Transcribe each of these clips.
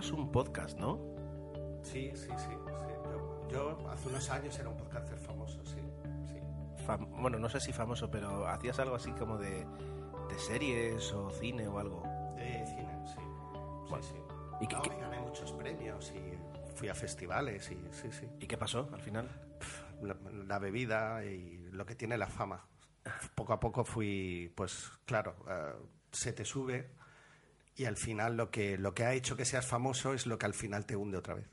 Grababas un podcast, ¿no? Sí, sí, sí. sí. Yo, yo hace unos años era un podcaster famoso, sí. sí. Fam- bueno, no sé si famoso, pero hacías algo así como de, de series o cine o algo. De cine, sí. Bueno, sí, sí. ¿y qué- gané muchos premios y fui a festivales y sí, sí. ¿Y qué pasó al final? La, la bebida y lo que tiene la fama. Poco a poco fui, pues claro, eh, se te sube y al final lo que, lo que ha hecho que seas famoso es lo que al final te hunde otra vez.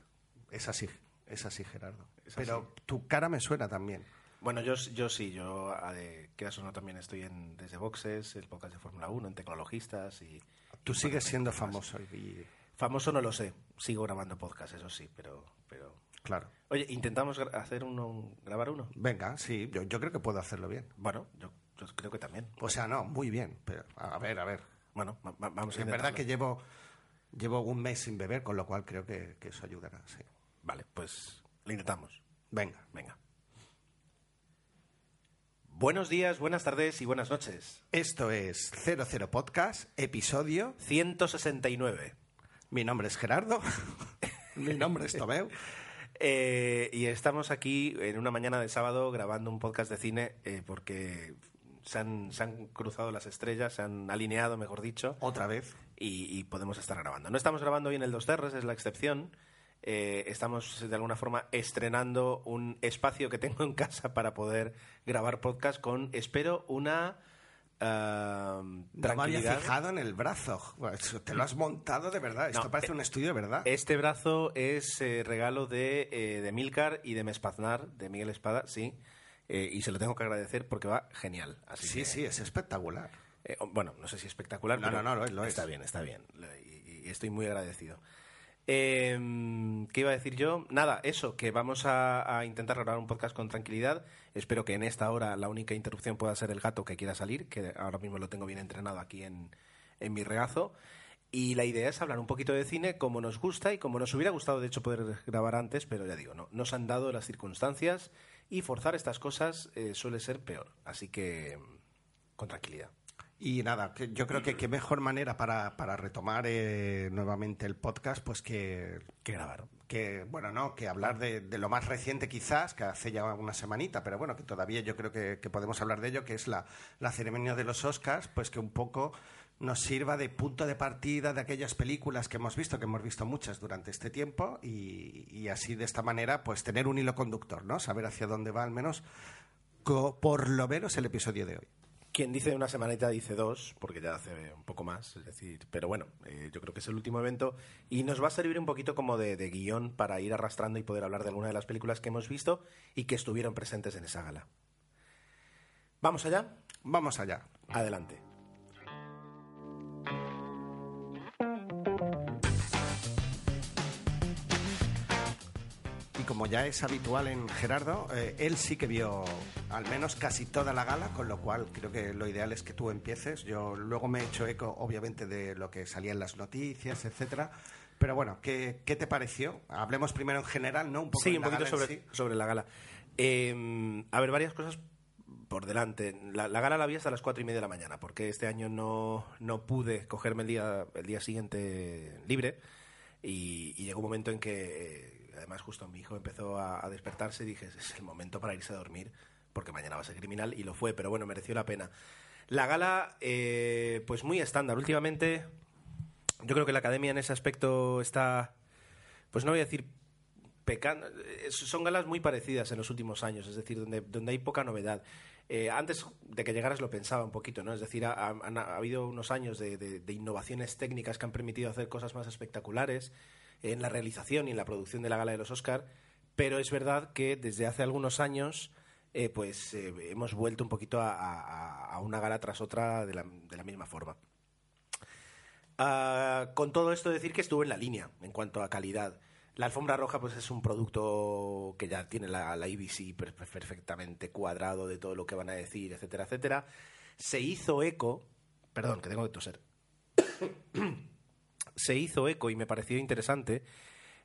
Es así, es así, Gerardo. Es Pero tu cara me suena también. Bueno, yo, yo sí, yo, eh, quieras o no, también estoy en Desde Boxes, el podcast de Fórmula 1, en Tecnologistas y... Tú y sigues siendo famoso y, Famoso no lo sé, sigo grabando podcast, eso sí, pero... pero... claro. Oye, ¿intentamos hacer uno, grabar uno? Venga, sí, yo, yo creo que puedo hacerlo bien. Bueno, yo, yo creo que también. O sea, no, muy bien. Pero, a ver, a ver. Bueno, va- va- vamos a es verdad que llevo, llevo un mes sin beber, con lo cual creo que, que eso ayudará. Sí. Vale, pues lo intentamos. Venga. Venga. Buenos días, buenas tardes y buenas noches. Esto es 00 Podcast, episodio. 169. Mi nombre es Gerardo. Mi nombre es Tomeu. Eh, y estamos aquí en una mañana de sábado grabando un podcast de cine eh, porque se han, se han cruzado las estrellas, se han alineado, mejor dicho, Otra vez. y, y podemos estar grabando. No estamos grabando hoy en el Dos Terres, es la excepción. Eh, estamos de alguna forma estrenando un espacio que tengo en casa para poder grabar podcast con, espero, una ah, No me había tranquilidad. fijado en el brazo. Te lo has montado de verdad. Esto No, parece eh, un estudio de verdad. Este brazo es eh, regalo de, eh, de Milcar y de Mespaznar, de Miguel Espada, sí. Eh, y se lo tengo que agradecer porque va genial. Así sí, que, sí, es espectacular. eh, bueno, no sé si espectacular, No, pero no, no, lo es, lo está es. bien, está bien. Y, y estoy muy agradecido. Eh, ¿Qué iba a decir yo? Nada, eso, que vamos a, a intentar grabar un podcast con tranquilidad. Espero que en esta hora la única interrupción pueda ser el gato que quiera salir, que ahora mismo lo tengo bien entrenado aquí en, en mi regazo. Y la idea es hablar un poquito de cine como nos gusta y como nos hubiera gustado, de hecho, poder grabar antes, pero ya digo, no, nos han dado las circunstancias y forzar estas cosas eh, suele ser peor. Así que, con tranquilidad. Y nada, yo creo que qué mejor manera para, para retomar eh, nuevamente el podcast, pues que, Que grabar. que bueno, no, que hablar de, de lo más reciente quizás, que hace ya una semanita, pero bueno, que todavía yo creo que, que podemos hablar de ello, que es la, la ceremonia de los Oscars, pues que un poco nos sirva de punto de partida de aquellas películas que hemos visto, que hemos visto muchas durante este tiempo, y, y así de esta manera, pues tener un hilo conductor, ¿no? Saber hacia dónde va al menos, por lo menos el episodio de hoy. Quien dice una semanita dice dos, porque ya hace un poco más, es decir, pero bueno, eh, yo creo que es el último evento y nos va a servir un poquito como de, de guion para ir arrastrando y poder hablar de alguna de las películas que hemos visto y que estuvieron presentes en esa gala. ¿Vamos allá? Vamos allá. Adelante. Como ya es habitual en Gerardo, eh, él sí que vio al menos casi toda la gala, con lo cual creo que lo ideal es que tú empieces. Yo luego me he hecho eco, obviamente, de lo que salía en las noticias, etcétera. Pero bueno, ¿qué, qué te pareció? Hablemos primero en general, ¿no? Un poco sí, un poquito sobre, sí. sobre la gala. Eh, a ver, varias cosas por delante. La, la gala la vi hasta las cuatro y media de la mañana, porque este año no, no pude cogerme el día, el día siguiente libre. Y, y llegó un momento en que, además, justo mi hijo empezó a, a despertarse y dije, es el momento para irse a dormir, porque mañana va a ser criminal, y lo fue, pero bueno, mereció la pena. La gala, eh, pues muy estándar. Últimamente, yo creo que la academia en ese aspecto está, pues no voy a decir pecando. eh, Son galas muy parecidas en los últimos años, es decir, donde, donde hay poca novedad. Eh, antes de que llegaras lo pensaba un poquito, ¿no? Es decir, ha, ha- ha habido unos años de, de- de innovaciones técnicas que han permitido hacer cosas más espectaculares en la realización y en la producción de la gala de los Oscar, pero es verdad que desde hace algunos años eh, pues eh, hemos vuelto un poquito a, una gala tras otra de la, misma forma. Ah, con todo esto decir que estuvo en la línea en cuanto a calidad. La alfombra roja pues es un producto que ya tiene la, la IBC per- per- perfectamente cuadrado de todo lo que van a decir, etcétera, etcétera. Se hizo eco, perdón, que tengo que toser. Se hizo eco y me pareció interesante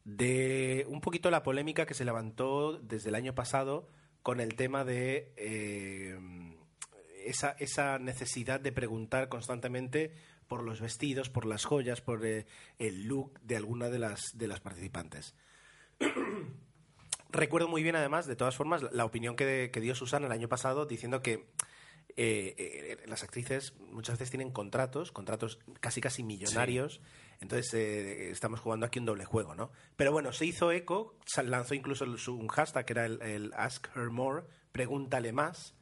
de un poquito la polémica que se levantó desde el año pasado con el tema de eh, esa, esa necesidad de preguntar constantemente por los vestidos, por las joyas, por eh, el look de alguna de las, de las participantes. Recuerdo muy bien, además, de todas formas, la, opinión que, que dio Susana el año pasado diciendo que eh, eh, las actrices muchas veces tienen contratos, contratos casi casi millonarios, entonces eh, estamos jugando aquí un doble juego, ¿no? Pero bueno, se hizo eco, sal- lanzó incluso un hashtag que era el, el Ask Her More, pregúntale más,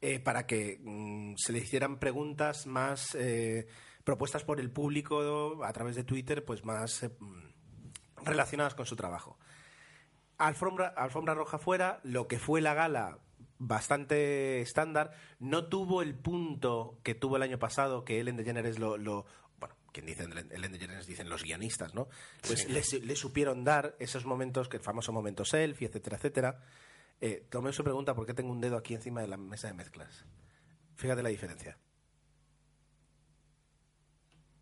eh, para que mm, se le hicieran preguntas más eh, propuestas por el público a través de Twitter, pues más mm, relacionadas con su trabajo. Alfombra, alfombra roja fuera, lo que fue la gala bastante estándar, no tuvo el punto que tuvo el año pasado, que Ellen DeGeneres lo, lo quien dice Ellen DeGeneres dicen los guionistas, ¿no? Pues le, su- le supieron dar esos momentos, que el famoso momento selfie, etcétera, etcétera. Eh, Tomeo se pregunta por qué tengo un dedo aquí encima de la mesa de mezclas. Fíjate la diferencia.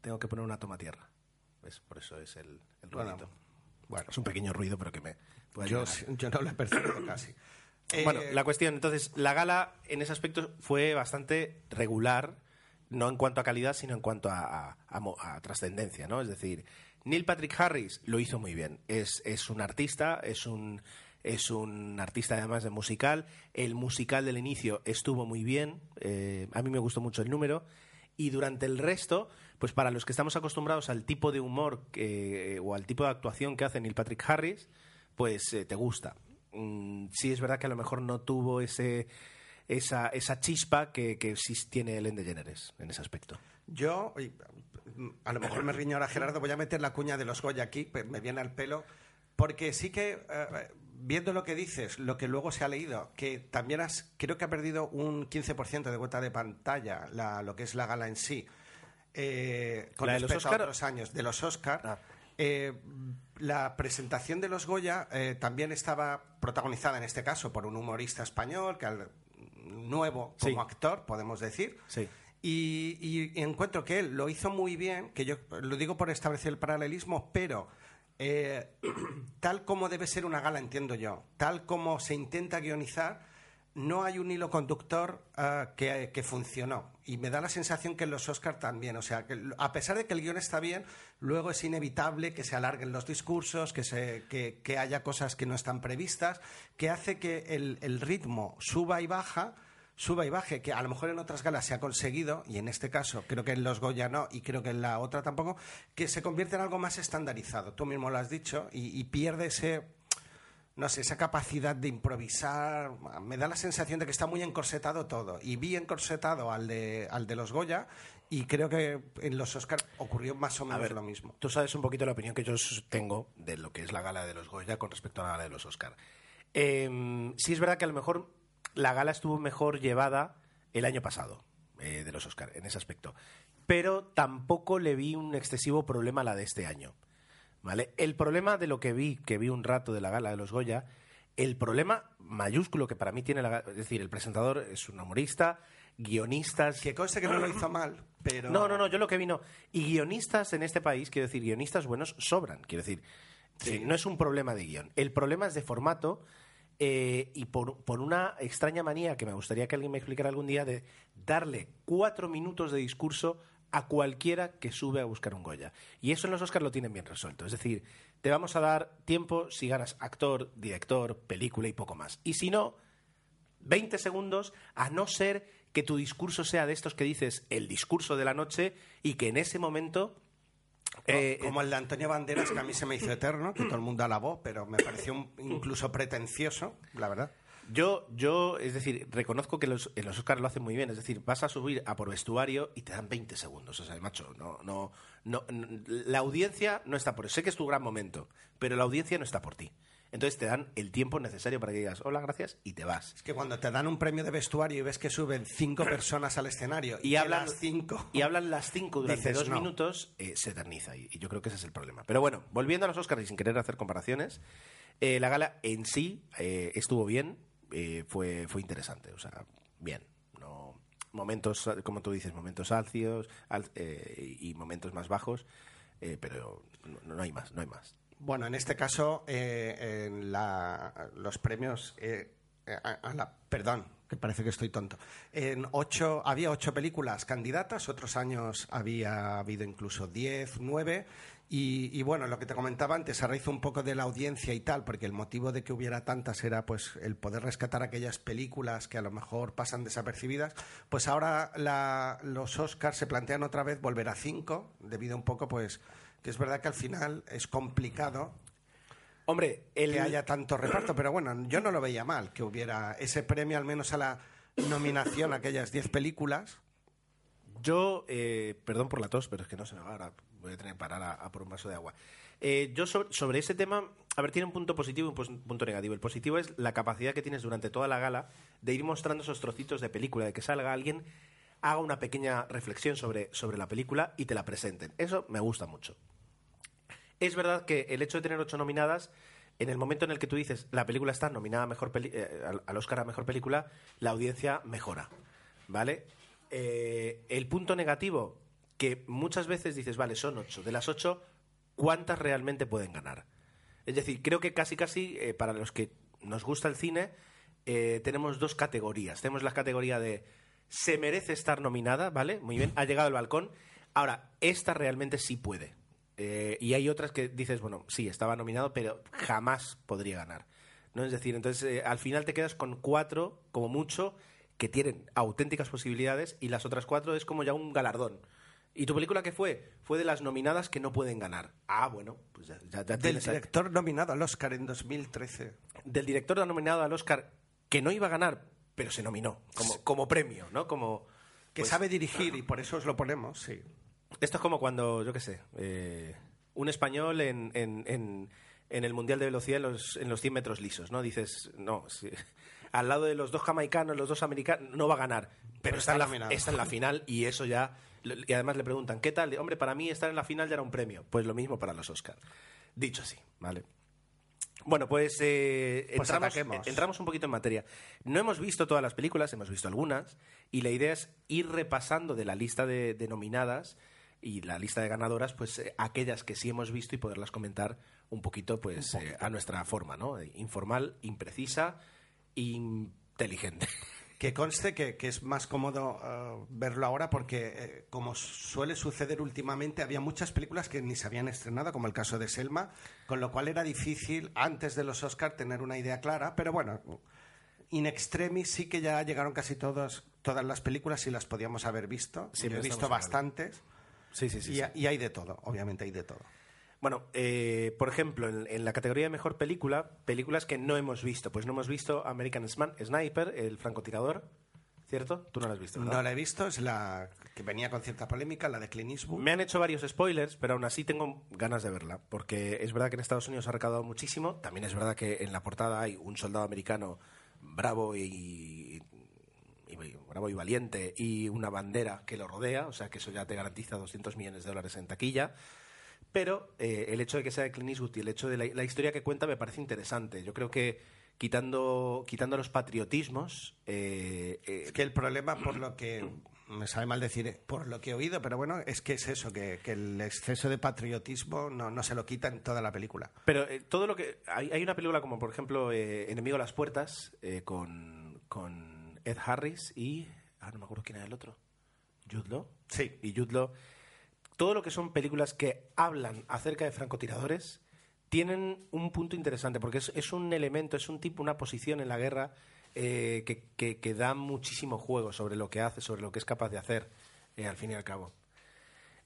Tengo que poner una toma tierra. ¿Ves? Por eso es el, el Bueno, ruidito. bueno. es un pequeño ruido, pero que me puede Yo, yo no lo he percibido casi. Bueno, la cuestión, entonces, la gala en ese aspecto fue bastante regular, no en cuanto a calidad, sino en cuanto a, trascendencia, ¿no? Es decir, Neil Patrick Harris lo hizo muy bien. Es, es un artista, es un, es un artista además de musical. El musical del inicio estuvo muy bien. eh, a mí me gustó mucho el número. Y durante el resto, pues para los que estamos acostumbrados al tipo de humor o al tipo de actuación que hace Neil Patrick Harris, pues eh, te gusta. Mm, sí es verdad que a lo mejor no tuvo ese esa, esa chispa que, que sí tiene Ellen DeGeneres en ese aspecto. Yo, a lo mejor me riño ahora Gerardo, voy a meter la cuña de los Goya aquí, pe- me viene al pelo, porque sí que, eh, viendo lo que dices, lo que luego se ha leído, que también has, creo que ha perdido un 15% de cuota de pantalla la- lo que es la gala en sí, eh, con ¿La de los respecto Oscar? a otros años, de los Oscar. Ah. Eh, la presentación de los Goya eh, también estaba protagonizada en este caso por un humorista español, que al- nuevo como Sí. actor, podemos decir. Sí. Y, y encuentro que él lo hizo muy bien, que yo lo digo por establecer el paralelismo, pero eh, tal como debe ser una gala, entiendo yo, tal como se intenta guionizar, no hay un hilo conductor ah, que, que funcionó. Y me da la sensación que en los Oscars también. O sea, que a pesar de que el guion está bien, luego es inevitable que se alarguen los discursos, que, se, que haya cosas que no están previstas, que hace que el, el ritmo suba y baja suba y baje, que a lo mejor en otras galas se ha conseguido, y en este caso creo que en los Goya no, y creo que en la otra tampoco, que se convierte en algo más estandarizado. Tú mismo lo has dicho, y, y pierde ese, no sé, esa capacidad de improvisar. Me da la sensación de que está muy encorsetado todo, y vi encorsetado al de, al de los Goya, y creo que en los Oscars ocurrió más o A menos ver, lo mismo. tú sabes un poquito la opinión que yo tengo de lo que es la gala de los Goya con respecto a la gala de los Oscar. Eh, sí es verdad que a lo mejor la gala estuvo mejor llevada el año pasado eh, de los Oscar en ese aspecto, pero tampoco le vi un excesivo problema a la de este año. ¿Vale? El problema de lo que vi, que vi un rato de la gala de los Goya, el problema mayúsculo que para mí tiene la gala, es decir, el presentador es un humorista, guionistas, Que conste que no lo hizo mal, pero... no, no, no, yo lo que vi no. Y guionistas en este país, quiero decir, guionistas buenos sobran. Quiero decir, Sí. eh, no es un problema de guion. El problema es de formato eh, y por, por una extraña manía que me gustaría que alguien me explicara algún día de darle cuatro minutos de discurso a cualquiera que sube a buscar un Goya. Y eso en los Oscars lo tienen bien resuelto. Es decir, te vamos a dar tiempo si ganas actor, director, película y poco más. Y si no, 20 segundos, a no ser que tu discurso sea de estos que dices el discurso de la noche y que en ese momento... eh, como el de Antonio Banderas, que a mí se me hizo eterno, que todo el mundo alabó, pero me pareció un- incluso pretencioso, la verdad. Yo, yo, es decir, reconozco que los, en los Oscars lo hacen muy bien. Es decir, vas a subir a por vestuario y te dan 20 segundos. O sea, macho, no, no, no, n- la audiencia no está por Sé que es tu gran momento, pero la audiencia no está por ti. Entonces te dan el tiempo necesario para que digas hola, gracias y te vas. Es que cuando te dan un premio de vestuario y ves que suben cinco personas al escenario y, hablan las cinco. y hablan las cinco durante Dices, dos no. minutos, eh, se eterniza. Y, y yo creo que ese es el problema. Pero bueno, volviendo a los Oscars y sin querer hacer comparaciones, eh, la gala en sí eh, estuvo bien, eh, fue, fue interesante. O sea, bien. No, momentos, como tú dices, momentos alcios al- eh, y momentos más bajos, eh, pero no, no hay más, no hay más. Bueno, en este caso, en la- los premios. a la- perdón, que parece que estoy tonto. En ocho, había ocho películas candidatas, otros años había habido incluso diez, nueve. Y, bueno, lo que te comentaba antes, a raíz un poco de la audiencia y tal, porque el motivo de que hubiera tantas era pues el poder rescatar aquellas películas que a lo mejor pasan desapercibidas, pues ahora la- los Oscars se plantean otra vez volver a cinco, debido un poco pues que es verdad que al final es complicado Hombre, el, que haya tanto reparto, pero bueno, yo no lo veía mal que hubiera ese premio al menos a la nominación a aquellas 10 películas. Yo, eh, perdón por la tos, pero es que no se me va ahora. Voy a tener que parar a, a por un vaso de agua. Eh, yo sobre, sobre ese tema, a ver, tiene un punto positivo y un punto negativo. El positivo es la capacidad que tienes durante toda la gala de ir mostrando esos trocitos de película, de que salga alguien, haga una pequeña reflexión sobre, sobre la película y te la presenten. Eso me gusta mucho. Es verdad que el hecho de tener ocho nominadas, en el momento en el que tú dices la película está nominada a mejor eh, al, al Oscar a mejor película, la audiencia mejora. ¿Vale? Eh, el punto negativo, que muchas veces dices, vale, son ocho. De las ocho, ¿cuántas realmente pueden ganar? Es decir, creo que casi casi eh, para los que nos gusta el cine, tenemos dos categorías. Tenemos la categoría de se merece estar nominada, ¿vale? Muy bien, ha llegado el balcón. Ahora, esta realmente sí puede. Eh, y hay otras que dices, bueno, sí, estaba nominado, pero jamás podría ganar. ¿No? Es decir, entonces eh, al final te quedas con cuatro, como mucho, que tienen auténticas posibilidades y las otras cuatro es como ya un galardón. ¿Y tu película qué fue? Fue de las nominadas que no pueden ganar. Ah, bueno, pues ya, ya- ya Del ahí- director nominado al Oscar en 2013. del director nominado al Oscar que no iba a ganar, pero se nominó como, como premio, ¿no? Como Que pues, sabe dirigir y por eso os lo ponemos, sí. Esto es como cuando, yo qué sé, eh, un español en, en, en, en el Mundial de Velocidad en los, en los 100 metros lisos, ¿no? Dices, no, al lado de los dos jamaicanos, los dos americanos, no va a ganar, pero, Pero está, está en la, nominado. está en la final y eso ya... Y además le preguntan, ¿qué tal? Hombre, para mí estar en la final ya era un premio. Pues lo mismo para los Oscars. Dicho así, ¿vale? Bueno, pues, eh, Pues entramos, entramos un poquito en materia. No hemos visto todas las películas, hemos visto algunas, y la idea es ir repasando de la lista de, de nominadas y la lista de ganadoras, pues eh, aquellas que sí hemos visto y poderlas comentar un poquito, pues eh, a nuestra forma, ¿no? Eh, Informal, imprecisa, inteligente. Que conste que, que es más cómodo eh, verlo ahora porque, eh, como suele suceder últimamente, había muchas películas que ni se habían estrenado, como el caso de Selma, con lo cual era difícil antes de los Oscar tener una idea clara, pero bueno, in extremis sí que ya llegaron casi todas todas las películas y las podíamos haber visto. Yo he visto hablando. Sí, sí, sí. y, sí. y hay de todo, obviamente hay de todo. Bueno, eh, por ejemplo, en, en la categoría de mejor película, películas que no hemos visto. Pues no hemos visto American Sniper, el francotirador, ¿cierto? Tú no la has visto, ¿verdad? No la he visto, es la que venía con cierta polémica, la de Clint Eastwood. Me han hecho varios spoilers, pero aún así tengo ganas de verla, porque es verdad que en Estados Unidos ha recaudado muchísimo. También es verdad que en la portada hay un soldado americano bravo y- bravo y valiente y una bandera que lo rodea, o sea que eso ya te garantiza 200 millones de dólares en taquilla. Pero eh, el hecho de que sea de Clint Eastwood y el hecho de la, la historia que cuenta me parece interesante. Yo creo que quitando, quitando los patriotismos, eh, eh, Es que el problema, por lo que me sabe mal decir, eh, por lo que he oído, pero bueno, es que es eso, que, que el exceso de patriotismo no, no se lo quita en toda la película. Pero eh, todo lo que. Hay, hay una película como, por ejemplo, eh, Enemigo a las Puertas, con, con Ed Harris y. Ah, no me acuerdo quién era el otro. Jude Law. Sí. Y Jude Law. Todo lo que son películas que hablan acerca de francotiradores tienen un punto interesante, porque es, es un elemento, es un tipo, una posición en la guerra eh, que, que- que da muchísimo juego sobre lo que hace, sobre lo que es capaz de hacer, eh, al fin y al cabo.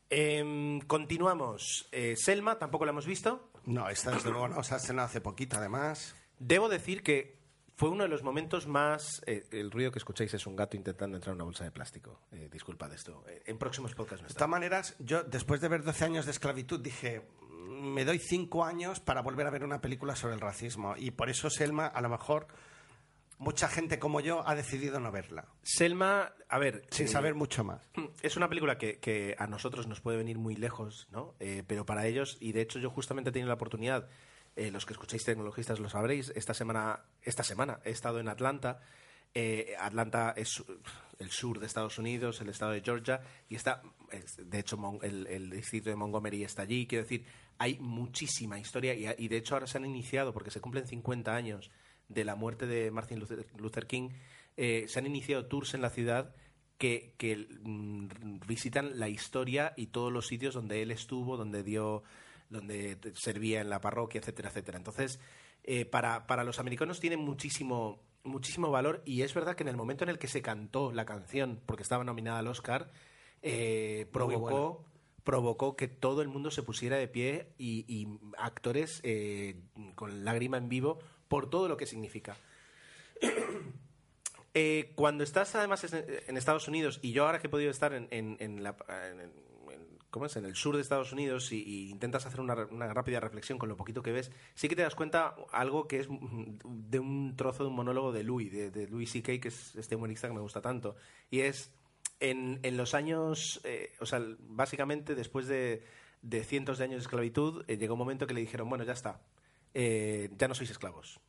Em, continuamos. Eh, Selma, tampoco la hemos visto. No, esta desde luego no, se ha estrenado hace poquito además. Debo decir que fue uno de los momentos más... eh, el ruido que escucháis es un gato intentando entrar en una bolsa de plástico. Eh, disculpad esto. Eh, en próximos podcasts no De está. todas maneras, yo después de ver 12 años de esclavitud dije, me doy cinco años para volver a ver una película sobre el racismo. Y por eso Selma, a lo mejor, mucha gente como yo ha decidido no verla. Selma, a ver... Sin eh, saber mucho más. Es una película que, que a nosotros nos puede venir muy lejos, ¿no? Eh, pero para ellos, y de hecho yo justamente he tenido la oportunidad, eh, los que escucháis tecnologistas lo sabréis, esta semana, esta semana he estado en Atlanta. Eh, Atlanta es el sur de Estados Unidos, el estado de Georgia, y está, es- de hecho, el, distrito de Montgomery está allí. Quiero decir, hay muchísima historia y, de hecho ahora se han iniciado, porque se cumplen 50 años de la muerte de Martin Luther, King, eh, se han iniciado tours en la ciudad que, que, mm, visitan la historia y todos los sitios donde él estuvo, donde dio, donde servía en la parroquia, etcétera, etcétera. Entonces, eh, para, para los americanos tiene muchísimo, muchísimo valor y es verdad que en el momento en el que se cantó la canción, porque estaba nominada al Oscar, eh, provocó, provocó que todo el mundo se pusiera de pie y, y actores eh, con lágrima en vivo por todo lo que significa. Eh, cuando estás además en Estados Unidos y yo ahora que he podido estar en, en- en la- en- ¿cómo es? en el sur de Estados Unidos y, intentas hacer una, rápida reflexión con lo poquito que ves, sí que te das cuenta algo que es mm, de un trozo de un monólogo de Louis, de, Louis C.K., que es este humorista que me gusta tanto. Y es en, en los años, eh, o sea, básicamente después de, de cientos de años de esclavitud, eh, llegó un momento que le dijeron, bueno, ya está, eh, ya no sois esclavos.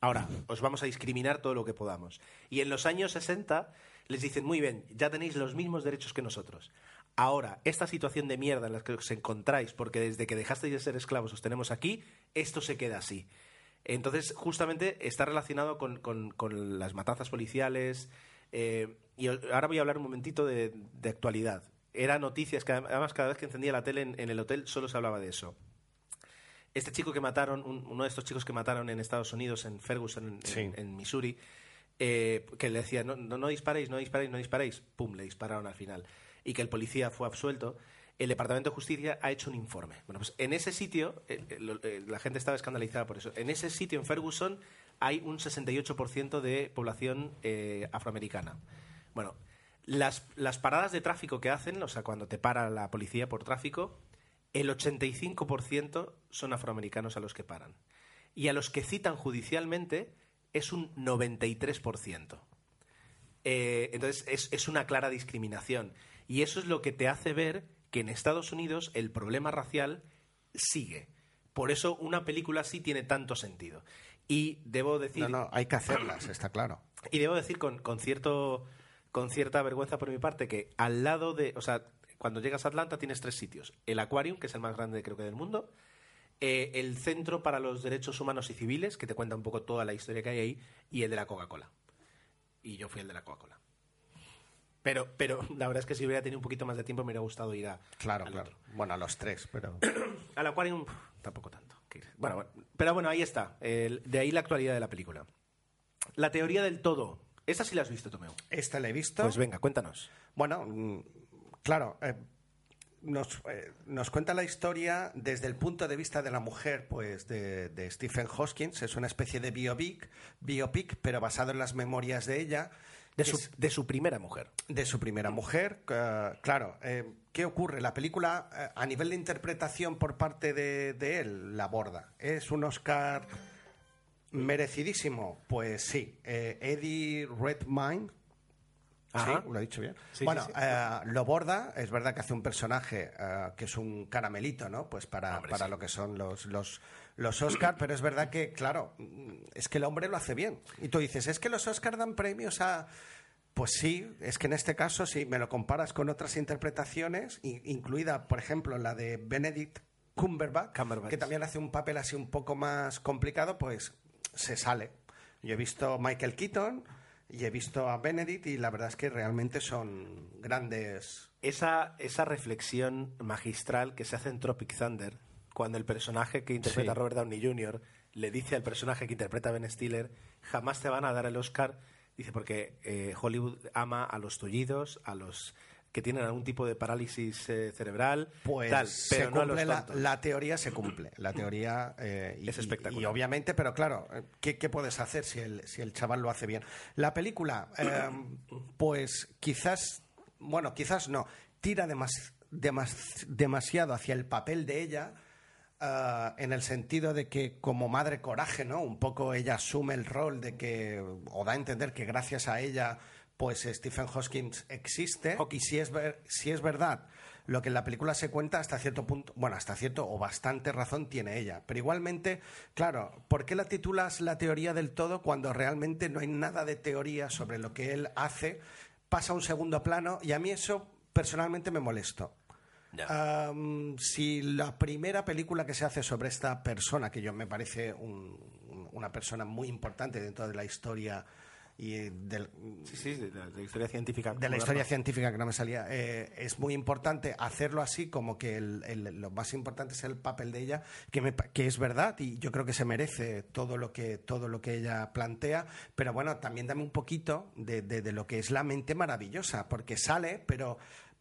Ahora, os vamos a discriminar todo lo que podamos. Y en los años 60 les dicen, muy bien, ya tenéis los mismos derechos que nosotros. Ahora, esta situación de mierda en la que os encontráis, porque desde que dejasteis de ser esclavos os tenemos aquí, esto se queda así. Entonces, justamente está relacionado con, con- con las matanzas policiales. eh, y ahora voy a hablar un momentito de, de actualidad. Era noticias que además cada vez que encendía la tele en- en el hotel solo se hablaba de eso este chico que mataron, un- uno de estos chicos que mataron en Estados Unidos, en Ferguson, en, en- Sí. en Missouri, eh, que le decía, no, no, no disparéis, no disparéis, no disparéis, pum, le dispararon al final. Y que el policía fue absuelto. El Departamento de Justicia ha hecho un informe. Bueno, pues en ese sitio, eh, eh, eh, la gente estaba escandalizada por eso. En ese sitio, en Ferguson, hay un 68% de población afroamericana. Bueno, las, las paradas de tráfico que hacen, o sea, cuando te para la policía por tráfico, el 85% son afroamericanos a los que paran. Y a los que citan judicialmente es un 93%. Eh, entonces es, es una clara discriminación. Y eso es lo que te hace ver que en Estados Unidos el problema racial sigue. Por eso una película así tiene tanto sentido. Y debo decir... No, no, hay que hacerlas, está claro. Y debo decir con, con cierto con cierta vergüenza por mi parte que al lado de, o sea, cuando llegas a Atlanta tienes tres sitios: el Aquarium, que es el más grande creo que del mundo, eh, el Centro para los Derechos Humanos y Civiles, que te cuenta un poco toda la historia que hay ahí, y el de la Coca-Cola. Y yo fui el de la Coca-Cola. Pero, pero la verdad es que si hubiera tenido un poquito más de tiempo me hubiera gustado ir a, Claro, al claro. otro. Bueno, a los tres, pero... Al Aquarium tampoco tanto. Bueno, bueno, pero bueno, ahí está. El- de ahí la actualidad de la película. La teoría del todo. Esa sí la has visto, Tomeu. Esta la he visto. Pues venga, cuéntanos. Bueno, mm, claro, eh, nos, eh, nos cuenta la historia desde el punto de vista de la mujer, pues de, de Stephen Hoskins. Es una especie de biopic, biopic, pero basado en las memorias de ella. De su, es- de su primera mujer. de su primera mujer. eh, claro, eh, ¿qué ocurre? La película, eh, a nivel de interpretación por parte de, de él, la aborda. ¿Es un Oscar merecidísimo? Pues sí. Eh, Eddie Redmayne. Ajá. Sí, lo he dicho bien. Sí, bueno, sí, eh, lo borda, es verdad que hace un personaje eh, que es un caramelito, ¿no? Pues para, Hombre, para lo que son los, los, los Oscar, pero es verdad que, claro, es que el hombre lo hace bien. Y tú dices, es que los Oscar dan premios a. Pues sí, es que en este caso, si me lo comparas con otras interpretaciones, incluida, por ejemplo, la de Benedict Cumberbatch, Cumberbatch. que también hace un papel así un poco más complicado, pues se sale. Yo he visto Michael Keaton y he visto a Benedict y la verdad es que realmente son grandes. Esa, esa reflexión magistral que se hace en Tropic Thunder, cuando el personaje que interpreta Sí. Robert Downey Jr. le dice al personaje que interpreta Ben Stiller, jamás te van a dar el Oscar, dice, porque eh, Hollywood ama a los tullidos, a los que tienen algún tipo de parálisis eh, cerebral, Pues tal, se pero no a los cumple la, la teoría se cumple. La teoría eh, y, Es espectacular. Y, y obviamente, pero claro, ¿qué, qué puedes hacer si el, si el chaval lo hace bien? La película, eh, pues quizás, bueno, quizás no, tira demas- demas- demasiado hacia el papel de ella. Ah, en el sentido de que como madre coraje, ¿no? Un poco ella asume el rol de que, o da a entender que gracias a ella, pues Stephen Hawking existe. Y si es, ver- si es verdad lo que en la película se cuenta hasta cierto punto, bueno, hasta cierto o bastante razón tiene ella. Pero igualmente, claro, ¿por qué la titulas la teoría del todo cuando realmente no hay nada de teoría sobre lo que él hace? Pasa a un segundo plano y a mí eso personalmente me molestó. Ya. Am, si la primera película que se hace sobre esta persona, que yo me parece un- un- una persona muy importante dentro de la historia y del, Sí, sí, de la, de la historia científica. de la historia científica que no me salía, eh, es muy importante hacerlo así, como que el- el- lo más importante es el papel de ella, que, me que es verdad y yo creo que se merece todo lo que, todo lo que ella plantea, pero bueno, también dame un poquito de, de- de lo que es la mente maravillosa, porque sale, pero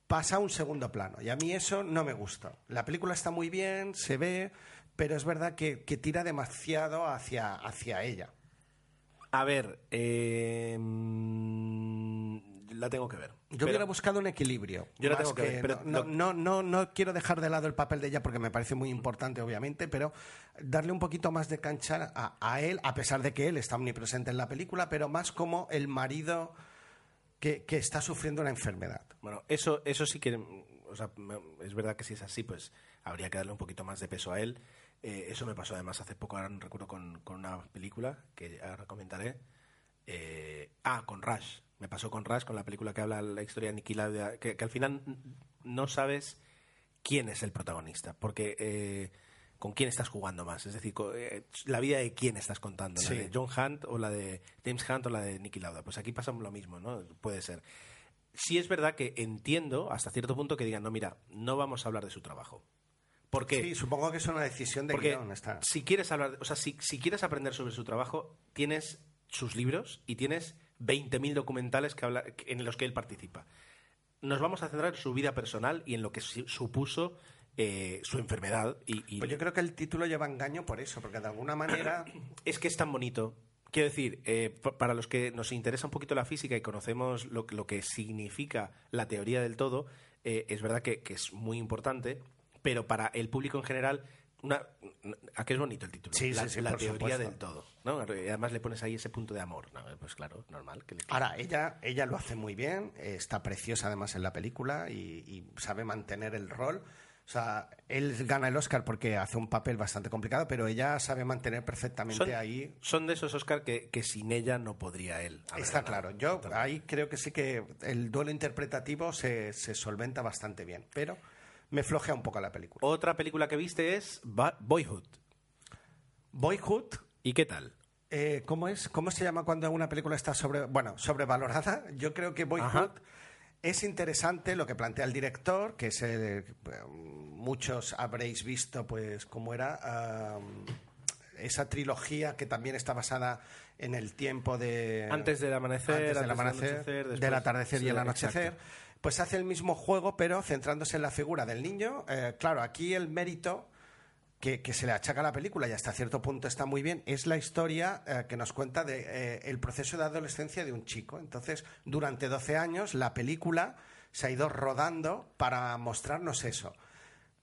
pasa a un segundo plano y a mí eso no me gusta. La película está muy bien, se ve, pero es verdad que, que tira demasiado hacia, hacia ella. A ver, eh, la tengo que ver. Yo Pero- hubiera buscado un equilibrio. Yo la tengo que ver, pero no, lo- no, no, no quiero dejar de lado el papel de ella porque me parece muy importante, obviamente, pero darle un poquito más de cancha a, a él, a pesar de que él está omnipresente en la película, pero más como el marido que, está sufriendo una enfermedad. Bueno, eso, eso sí que. Es verdad que si es así, pues habría que darle un poquito más de peso a él. Eh, eso me pasó además hace poco, ahora no recuerdo, con, con una película que ahora comentaré. Eh, ah, con Rush. Me pasó con Rush, con la película que habla la historia de que, que al final no sabes quién es el protagonista, porque eh, con quién estás jugando más. Es decir, eh, la vida de quién estás contando, Sí. la de John Hunt o la de James Hunt o la de Nicky Lauda. Pues aquí pasa lo mismo, ¿no? Puede ser. Sí es verdad que entiendo hasta cierto punto que digan, no, mira, no vamos a hablar de su trabajo. Porque, Sí, supongo que es una decisión de porque guion. Está. si quieres hablar, o sea, si, si quieres aprender sobre su trabajo, tienes sus libros y tienes 20.000 documentales que habla, en los que él participa. Nos vamos a centrar en su vida personal y en lo que su- supuso eh, su enfermedad. Y, y Pues yo creo que el título lleva engaño por eso, porque de alguna manera es que es tan bonito. Quiero decir, eh, pa- para los que nos interesa un poquito la física y conocemos lo, que- lo que significa la teoría del todo, eh, es verdad que, que es muy importante, pero para el público en general, una, ¿a qué es bonito el título? Sí, la sí, sí, la teoría supuesto. del todo. ¿no? Y Además le pones ahí ese punto de amor. ¿no? Pues claro, normal. Que le- Ahora, ella, ella lo hace muy bien, está preciosa además en la película y, y sabe mantener el rol. O sea, él gana el Oscar porque hace un papel bastante complicado, pero ella sabe mantener perfectamente son, ahí. son de esos Oscar que, que sin ella no podría él. Está claro. Yo ahí creo que sí que el duelo interpretativo se, se solventa bastante bien, pero me flojea un poco la película. Otra película que viste es Boyhood. Boyhood, ¿Y qué tal? eh, ¿cómo es? ¿Cómo se llama cuando una película está sobre, bueno, sobrevalorada? Yo creo que Boyhood Ajá. Es interesante lo que plantea el director, que es el- muchos habréis visto, pues, cómo era esa trilogía que también está basada en el tiempo de Antes del amanecer, antes del antes del amanecer, anochecer, después- del atardecer y el anochecer. exacto. Pues hace el mismo juego, pero centrándose en la figura del niño. Eh, claro, aquí el mérito que, que se le achaca a la película y hasta cierto punto está muy bien, es la historia eh, que nos cuenta de, eh, el proceso de adolescencia de un chico. Entonces, durante 12 años, la película se ha ido rodando para mostrarnos eso.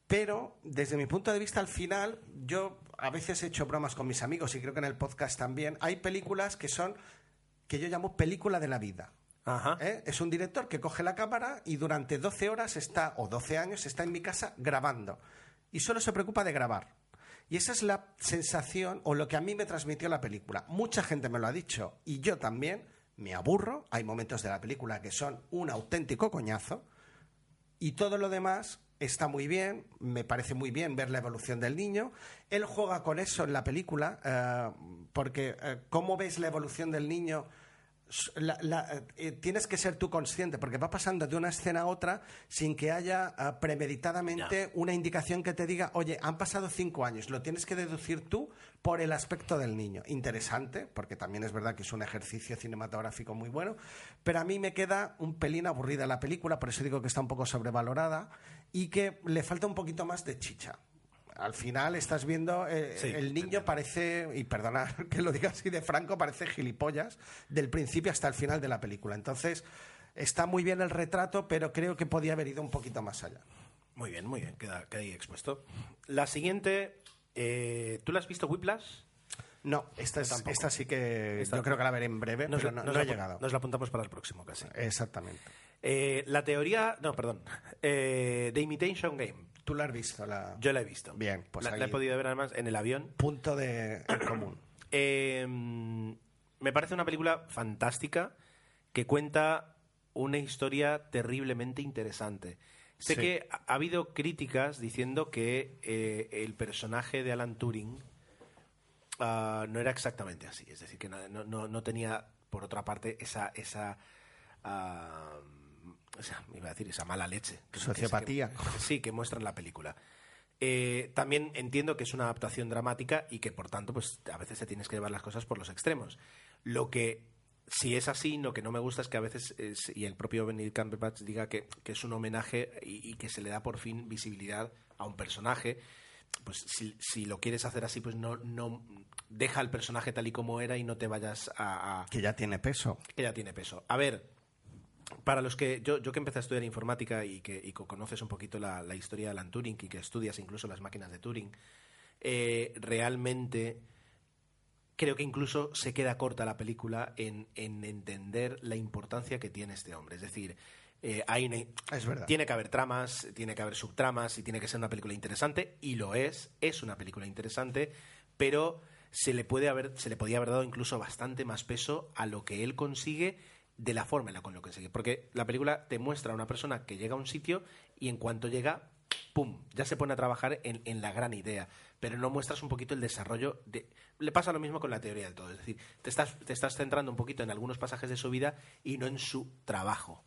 Pero, desde mi punto de vista, al final, yo a veces he hecho bromas con mis amigos y creo que en el podcast también, hay películas que son, que yo llamo película de la vida. Ajá. ¿Eh? Es un director que coge la cámara y durante 12 horas está, o 12 años, está en mi casa grabando. Y solo se preocupa de grabar. Y esa es la sensación o lo que a mí me transmitió la película. Mucha gente me lo ha dicho y yo también me aburro. Hay momentos de la película que son un auténtico coñazo. Y todo lo demás está muy bien, me parece muy bien ver la evolución del niño. Él juega con eso en la película, eh, porque eh, cómo ves la evolución del niño, la- la- eh, tienes que ser tú consciente, porque va pasando de una escena a otra sin que haya eh, premeditadamente una indicación que te diga, oye, han pasado cinco años, lo tienes que deducir tú por el aspecto del niño. Interesante, porque también es verdad que es un ejercicio cinematográfico muy bueno, pero a mí me queda un pelín aburrida la película, por eso digo que está un poco sobrevalorada y que le falta un poquito más de chicha. Al final estás viendo, eh, Sí, el niño parece, y perdona que lo diga así de franco, parece gilipollas del principio hasta el final de la película. Entonces, está muy bien el retrato, pero creo que podía haber ido un poquito más allá. Muy bien, muy bien, queda, queda ahí expuesto. La siguiente, eh, ¿tú la has visto, Whiplash? No, esta, es- tampoco. esta sí que Esta- yo creo que la veré en breve, Nos, pero no, nos no he llegado. Nos la apuntamos para el próximo, casi. Exactamente. Eh, la teoría, no, perdón, The Imitation Game. ¿Tú la has visto? La... Yo la he visto. Bien, pues la, la he podido ver además en el avión. Punto de en común. Eh, me parece una película fantástica que cuenta una historia terriblemente interesante. Sé Sí. que ha, ha habido críticas diciendo que eh, el personaje de Alan Turing ah, no era exactamente así. Es decir, que no, no- no- no tenía, por otra parte, esa... esa ah, esa- iba a decir esa mala leche. que- Sociopatía. que- sí, que muestra en la película. Eh, también entiendo que es una adaptación dramática y que por tanto pues a veces te tienes que llevar las cosas por los extremos. Lo que si es así, lo que no me gusta es que a veces es- y el propio Benedict Cumberbatch diga que, que es un homenaje y, y que se le da por fin visibilidad a un personaje. Pues si, si lo quieres hacer así, pues no, no deja al personaje tal y como era y no te vayas a, a- Que ya tiene peso. que ya tiene peso. A ver, para los que yo, yo que empecé a estudiar informática y que, y conoces un poquito la, la historia de Alan Turing y que estudias incluso las máquinas de Turing, eh, realmente creo que incluso se queda corta la película en, en entender la importancia que tiene este hombre. Es decir, eh, hay una- Es verdad. tiene que haber tramas, tiene que haber subtramas y tiene que ser una película interesante y lo es, es una película interesante, pero se le puede haber se le podía haber dado incluso bastante más peso a lo que él consigue de la forma en la que lo consigue, porque la película te muestra a una persona que llega a un sitio y en cuanto llega pum, ya se pone a trabajar en, en la gran idea, pero no muestras un poquito el desarrollo de... Le pasa lo mismo con la teoría del todo, es decir, te estás, te estás centrando un poquito en algunos pasajes de su vida y no en su trabajo.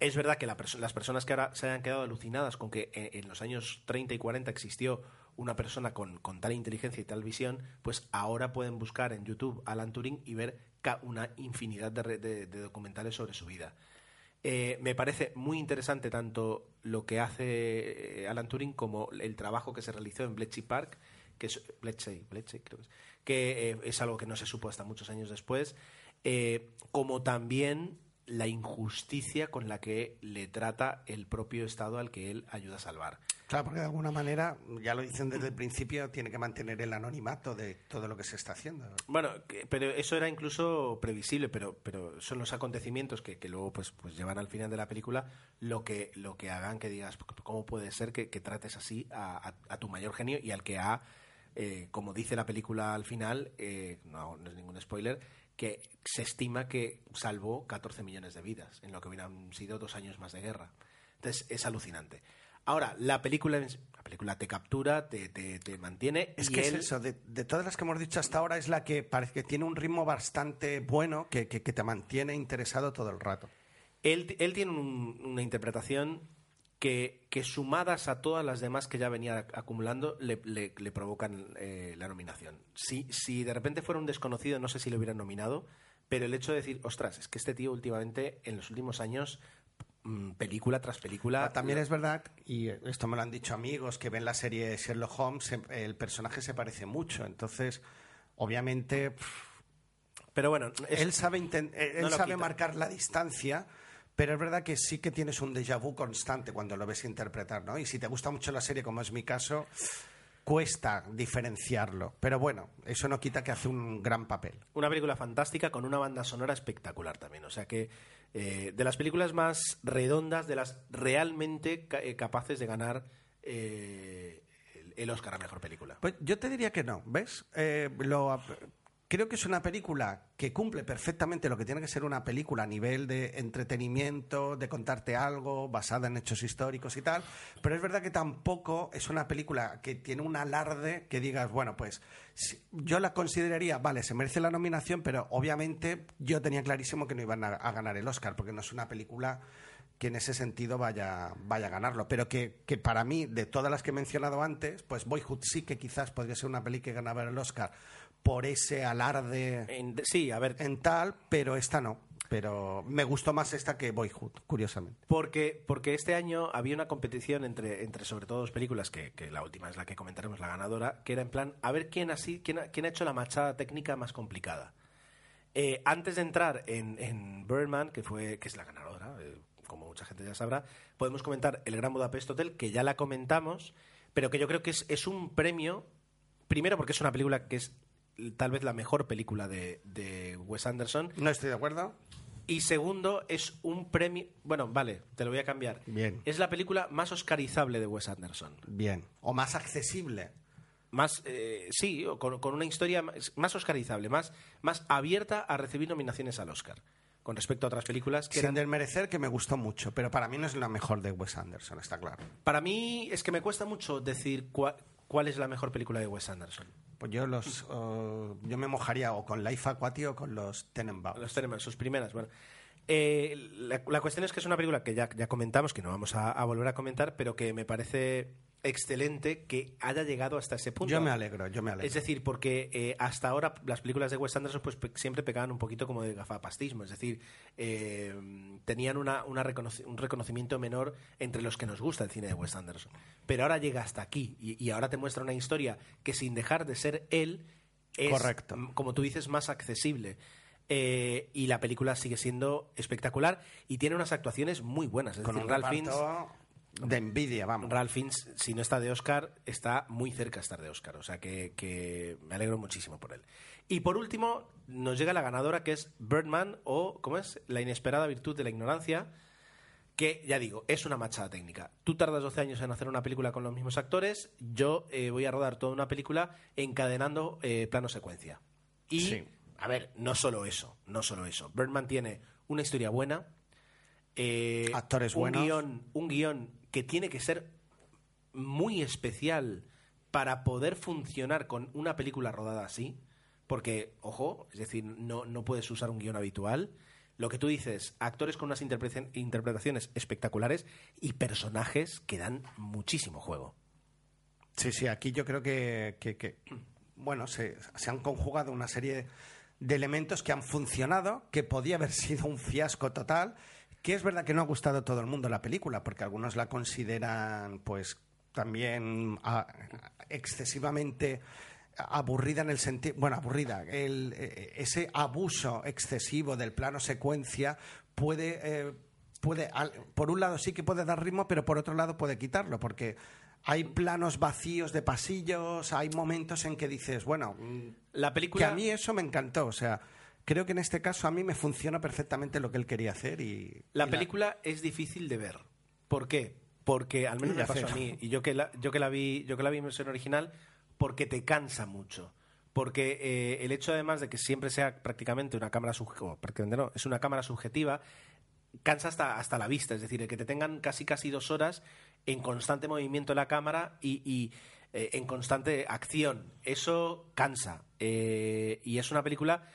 Es verdad que la las personas que ahora se hayan quedado alucinadas con que eh, en los años 30 y 40 existió una persona con, con tal inteligencia y tal visión, pues ahora pueden buscar en YouTube Alan Turing y ver una infinidad de, de- de documentales sobre su vida. Eh, me parece muy interesante tanto lo que hace eh, Alan Turing como el trabajo que se realizó en Bletchley Park, que es creo que eh, es algo que no se supo hasta muchos años después, como también la injusticia con la que le trata el propio Estado al que él ayuda a salvar. Claro, porque de alguna manera, ya lo dicen desde el principio, tiene que mantener el anonimato de todo lo que se está haciendo. Bueno, pero eso era incluso previsible, pero, pero son los acontecimientos que, que luego pues, pues llevan al final de la película lo que, lo que hagan que digas, ¿cómo puede ser que, que trates así a tu mayor genio y al que ha, eh, como dice la película al final, eh, no, no es ningún spoiler, que se estima que salvó 14 millones de vidas, en lo que hubieran sido dos años más de guerra. Entonces es alucinante. Ahora, la película, la película te captura, te, te, te mantiene. Es y que es eso, de, de todas las que hemos dicho hasta ahora, es la que parece que tiene un ritmo bastante bueno que, que- que te mantiene interesado todo el rato. Él, él tiene un- una interpretación que, que sumadas a todas las demás que ya venía acumulando le, le- le provocan eh, la nominación. Si, si de repente fuera un desconocido, no sé si le hubieran nominado, pero el hecho de decir, ostras, es que este tío últimamente, en los últimos años, película tras película... Ah, También es verdad, y esto me lo han dicho amigos que ven la serie Sherlock Holmes, el personaje se parece mucho. Entonces, obviamente, Pero bueno, es- él sabe, eh, él no sabe marcar la distancia, pero es verdad que sí que tienes un déjà vu constante cuando lo ves interpretar, ¿no? Y si te gusta mucho la serie, como es mi caso, cuesta diferenciarlo. Pero bueno, eso no quita que hace un gran papel. Una película fantástica con una banda sonora espectacular también. O sea que eh, de las películas más redondas, de las realmente eh, capaces de ganar eh, el, el Oscar a Mejor Película. Pues yo te diría que no, ¿ves? Eh, lo- creo que es una película que cumple perfectamente lo que tiene que ser una película a nivel de entretenimiento, de contarte algo, basada en hechos históricos y tal, pero es verdad que tampoco es una película que tiene un alarde que digas, bueno, pues yo la consideraría, vale, se merece la nominación, pero obviamente yo tenía clarísimo que no iban a, a ganar el Oscar, porque no es una película que en ese sentido vaya, vaya a ganarlo. Pero que, que para mí, de todas las que he mencionado antes, pues Boyhood sí que quizás podría ser una peli que ganaba el Oscar por ese alarde En- sí, a ver, en tal, pero esta no. Pero me gustó más esta que Boyhood, curiosamente. Porque, porque este año había una competición entre, entre sobre todo dos películas, que, que la última es la que comentaremos, la ganadora, que era en plan, a ver quién, así, quién, ha, quién ha hecho la machada técnica más complicada. Eh, antes de entrar en, en Birdman, que, fue, que es la ganadora, eh, como mucha gente ya sabrá, podemos comentar El Gran Budapest Hotel, que ya la comentamos, pero que yo creo que es, es un premio, primero porque es una película que es tal vez la mejor película de, de Wes Anderson, No estoy de acuerdo. y segundo, es un premio. Bueno, vale, te lo voy a cambiar. Bien. Es la película más oscarizable de Wes Anderson. Bien. O más accesible. Más, eh, sí, con, con una historia más, más oscarizable, más, más abierta a recibir nominaciones al Oscar. Con respecto a otras películas que Sin eran. desmerecer que me gustó mucho, pero para mí no es la mejor de Wes Anderson, está claro. Para mí es que me cuesta mucho decir cua- cuál es la mejor película de Wes Anderson. Pues yo los yo me mojaría o con Life Aquati o con los Tenenbaums. Los tenemos, sus primeras. Bueno, Eh, la, la cuestión es que es una película que ya, ya comentamos, que no vamos a, a volver a comentar, pero que me parece excelente que haya llegado hasta ese punto. Yo me alegro, yo me alegro. Es decir, porque eh, hasta ahora las películas de Wes Anderson pues, pe- siempre pecaban un poquito como de gafapastismo, es decir, eh, tenían una, un reconocimiento menor entre los que nos gusta el cine de Wes Anderson. Pero ahora llega hasta aquí y, y ahora te muestra una historia que sin dejar de ser él es, Correcto. como tú dices, más accesible. Eh, y la película sigue siendo espectacular y tiene unas actuaciones muy buenas. Es con decir, un Ralph Fiennes- de envidia, vamos. Ralph Fiennes, si no está de Oscar, está muy cerca de estar de Oscar. O sea que, que me alegro muchísimo por él. Y por último, nos llega la ganadora que es Birdman o, ¿cómo es? La inesperada virtud de la ignorancia. Que, ya digo, es una machada técnica. Tú tardas 12 años en hacer una película con los mismos actores. Yo eh, voy a rodar toda una película encadenando eh, plano secuencia. Y, Sí. a ver, no solo eso, no solo eso. Birdman tiene una historia buena, eh, Actores un buenos. guion, un guion que tiene que ser muy especial para poder funcionar con una película rodada así, porque, ojo, es decir, no, no puedes usar un guion habitual. Lo que tú dices, actores con unas interpretaci- interpretaciones espectaculares y personajes que dan muchísimo juego. Sí, sí, aquí yo creo que, que- que, bueno, se, se han conjugado una serie de elementos que han funcionado, que podía haber sido un fiasco total, que es verdad que no ha gustado a todo el mundo la película, porque algunos la consideran, pues, también ah, excesivamente aburrida en el sentido, bueno, aburrida, el, eh, ese abuso excesivo del plano secuencia puede... eh, puede, al- por un lado sí que puede dar ritmo, pero por otro lado puede quitarlo, porque hay planos vacíos de pasillos, hay momentos en que dices, bueno, mm, La que película... a mí eso me encantó, o sea, creo que en este caso a mí me funciona perfectamente lo que él quería hacer y... La y película es difícil de ver. ¿Por qué? Porque al menos me pasó a mí y yo que la, yo que la vi, yo que la vi en versión original, porque te cansa mucho. Porque eh, el hecho además de que siempre sea prácticamente una cámara subjetiva, no, es una cámara subjetiva, cansa hasta, hasta la vista, es decir, el que te tengan casi casi dos horas en constante movimiento la cámara y, y, eh, en constante acción. Eso cansa. Eh, y es una película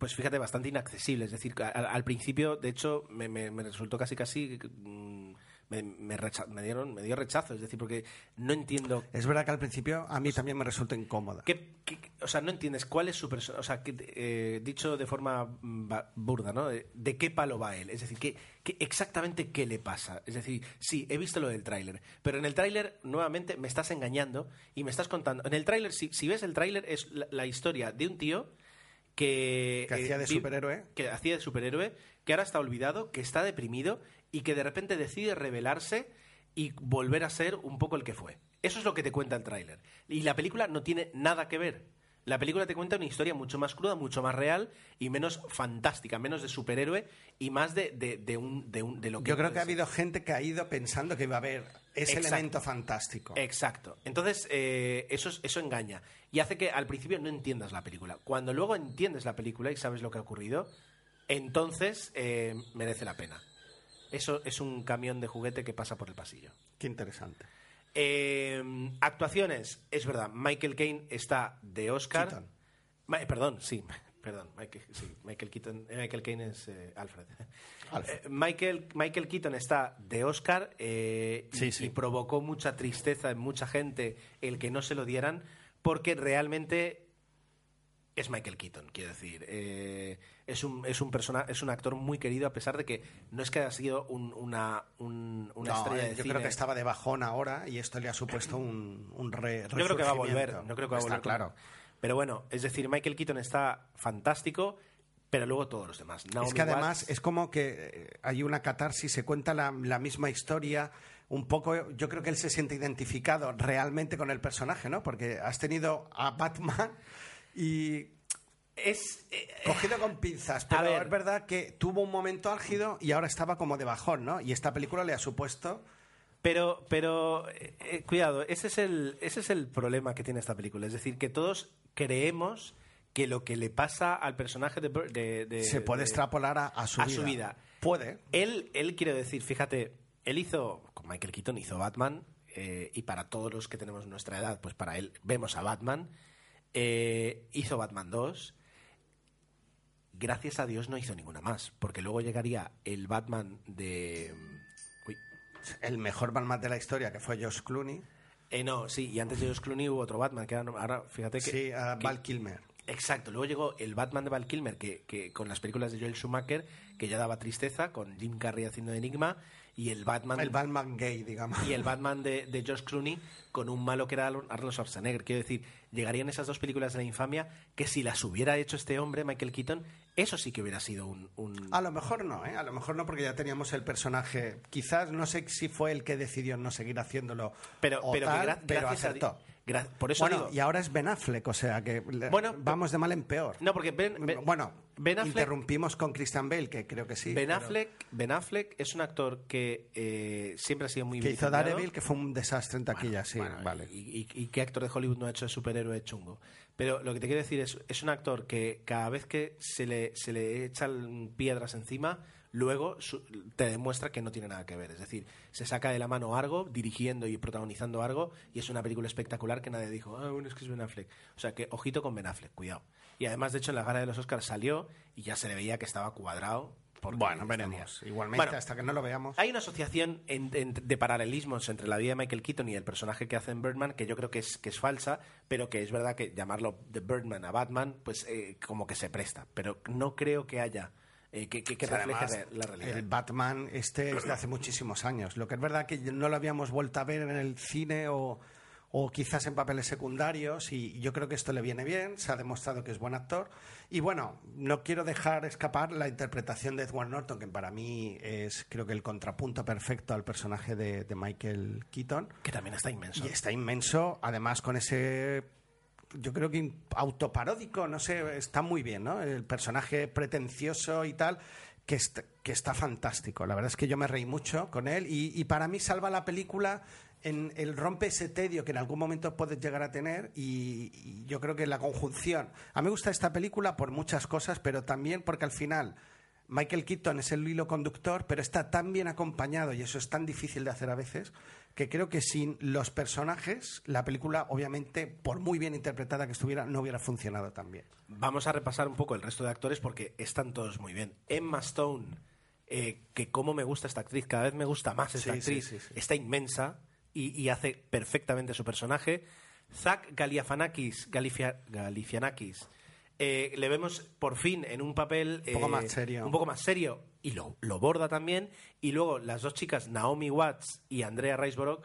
pues fíjate, bastante inaccesible. Es decir, al, al principio, de hecho, me, me- me resultó casi casi. mm, Me, me, recha- me dieron, me dio rechazo. Es decir, porque no entiendo. Es verdad que al principio a mí también me resulta incómoda. ¿Qué, qué- o sea, no entiendes cuál es su persona. O sea, que, eh, dicho de forma mm, burda, ¿no? De, de qué palo va él. Es decir, ¿qué, qué- exactamente qué le pasa. Es decir, sí, he visto lo del tráiler. Pero en el tráiler, nuevamente, me estás engañando y me estás contando. En el tráiler, si, si ves el tráiler, es la, la historia de un tío que. Que hacía de superhéroe. Que hacía de superhéroe, que ahora está olvidado, que está deprimido y que de repente decide rebelarse y volver a ser un poco el que fue. Eso es lo que te cuenta el tráiler. Y la película no tiene nada que ver. La película te cuenta una historia mucho más cruda, mucho más real y menos fantástica, menos de superhéroe y más de, de, de un, de, un- de lo que... Yo creo que ha habido gente que ha ido pensando que iba a haber ese Exacto. elemento fantástico. Exacto. Entonces, eh, eso, es- eso engaña. Y hace que al principio no entiendas la película. Cuando luego entiendes la película y sabes lo que ha ocurrido, entonces eh, merece la pena. Eso es un camión de juguete que pasa por el pasillo. Qué interesante. Eh, actuaciones, es verdad, Michael Caine está de Oscar. Ma- eh, perdón, sí, perdón, Michael, sí, Michael Keaton, eh, Michael Caine es eh, Alfred. Alfred. Michael, Michael Keaton está de Oscar y- Sí, sí. y provocó mucha tristeza en mucha gente el que no se lo dieran porque realmente es Michael Keaton, quiero decir. Eh, es un, es, un persona, es un actor muy querido a pesar de que no es que haya sido un- una, un- una No, estrella de yo cine. creo que estaba de bajón ahora y esto le ha supuesto un, un re- Yo creo que va a volver. No creo que va a Está volver. claro. Pero bueno, es decir, Michael Keaton está fantástico. pero luego todos los demás. es que además Watts- es como que eh, hay una catarsis, se cuenta la, la misma historia. Un poco, yo creo que él se siente identificado realmente con el personaje, ¿no? Porque has tenido a Batman y es, eh, cogido con pinzas, pero ver. es verdad que tuvo un momento álgido y ahora estaba como de bajón, ¿no? Y esta película le ha supuesto Pero, pero eh, eh, cuidado, ese es, el, ese es el problema que tiene esta película. Es decir, que todos creemos que lo que le pasa al personaje de... Bur- de- de- se puede de- extrapolar a, a su a vida. su vida. Puede. Él, él quiero decir, fíjate, él hizo, con Michael Keaton hizo Batman, eh, y para todos los que tenemos nuestra edad, pues para él vemos a Batman. Eh, hizo Batman 2. Gracias a Dios no hizo ninguna más, porque luego llegaría el Batman de... Uy, El mejor Batman de la historia, que fue Josh Clooney. eh, no, sí, y antes de Josh Clooney hubo otro Batman, que ahora, ahora fíjate que... sí, que- Val Kilmer. Exacto, luego llegó el Batman de Val Kilmer, que, que con las películas de Joel Schumacher, que ya daba tristeza, con Jim Carrey haciendo Enigma, y el Batman... El Batman gay, digamos. y el Batman de, de George Clooney con un malo que era Arnold Schwarzenegger. Quiero decir, llegarían esas dos películas de la infamia que si las hubiera hecho este hombre, Michael Keaton, eso sí que hubiera sido un... un- A lo mejor no, ¿eh? A lo mejor no, porque ya teníamos el personaje. Quizás, no sé si fue el que decidió no seguir haciéndolo pero o pero, tal, gra- acertó. por eso bueno, digo... y ahora es Ben Affleck, o sea que Bueno, vamos de mal en peor. No, porque Ben, Ben- bueno, Ben Affleck... interrumpimos con Christian Bale, que creo que sí. Ben pero- Affleck, Ben Affleck es un actor que eh, siempre ha sido muy que hizo. Daredevil, que fue un desastre en taquilla, sí, Bueno, vale. Y, y- y qué actor de Hollywood no ha hecho de superhéroe chungo? Pero lo que te quiero decir es, es un actor que cada vez que se le, se le echan piedras encima, luego su- te demuestra que no tiene nada que ver. Es decir, se saca de la mano Argo, dirigiendo y protagonizando Argo, y es una película espectacular que nadie dijo, ah, bueno, es que es Ben Affleck. O sea, que ojito con Ben Affleck, cuidado. Y además, de hecho, en la gala de los Oscars salió y ya se le veía que estaba cuadrado. Bueno, veremos. Igualmente, Bueno, hasta que no lo veamos. hay una asociación en- en- de paralelismos entre la vida de Michael Keaton y el personaje que hace en Birdman que yo creo que es, que es falsa, pero que es verdad que llamarlo de Birdman a Batman, pues eh, como que se presta. Pero no creo que haya, eh, que, que- que O sea, refleje además, re- la realidad. El Batman este es de hace muchísimos años. Lo que es verdad que no lo habíamos vuelto a ver en el cine o, o quizás en papeles secundarios y yo creo que esto le viene bien, se ha demostrado que es buen actor. Y bueno, no quiero dejar escapar la interpretación de Edward Norton, que para mí es creo que el contrapunto perfecto al personaje de, de Michael Keaton. Que también está inmenso. Y está inmenso, además con ese yo creo que autoparódico, no sé, está muy bien, ¿no? El personaje pretencioso y tal, que, est- que está fantástico. La verdad es que yo me reí mucho con él y, y para mí salva la película en el rompe ese tedio que en algún momento puedes llegar a tener y, y yo creo que la conjunción. A mí me gusta esta película por muchas cosas, pero también porque al final Michael Keaton es el hilo conductor, pero está tan bien acompañado y eso es tan difícil de hacer a veces que creo que sin los personajes la película obviamente por muy bien interpretada que estuviera no hubiera funcionado tan bien. Vamos a repasar un poco el resto de actores porque están todos muy bien. Emma Stone, eh, que cómo me gusta esta actriz, cada vez me gusta más esta Sí, actriz, sí, sí, sí. está inmensa y, y hace perfectamente su personaje. Zach Galifianakis, Galifia- Galifianakis eh, le vemos por fin en un papel Un poco eh, más serio. un poco más serio y lo, lo borda también y luego las dos chicas Naomi Watts y Andrea Riseborough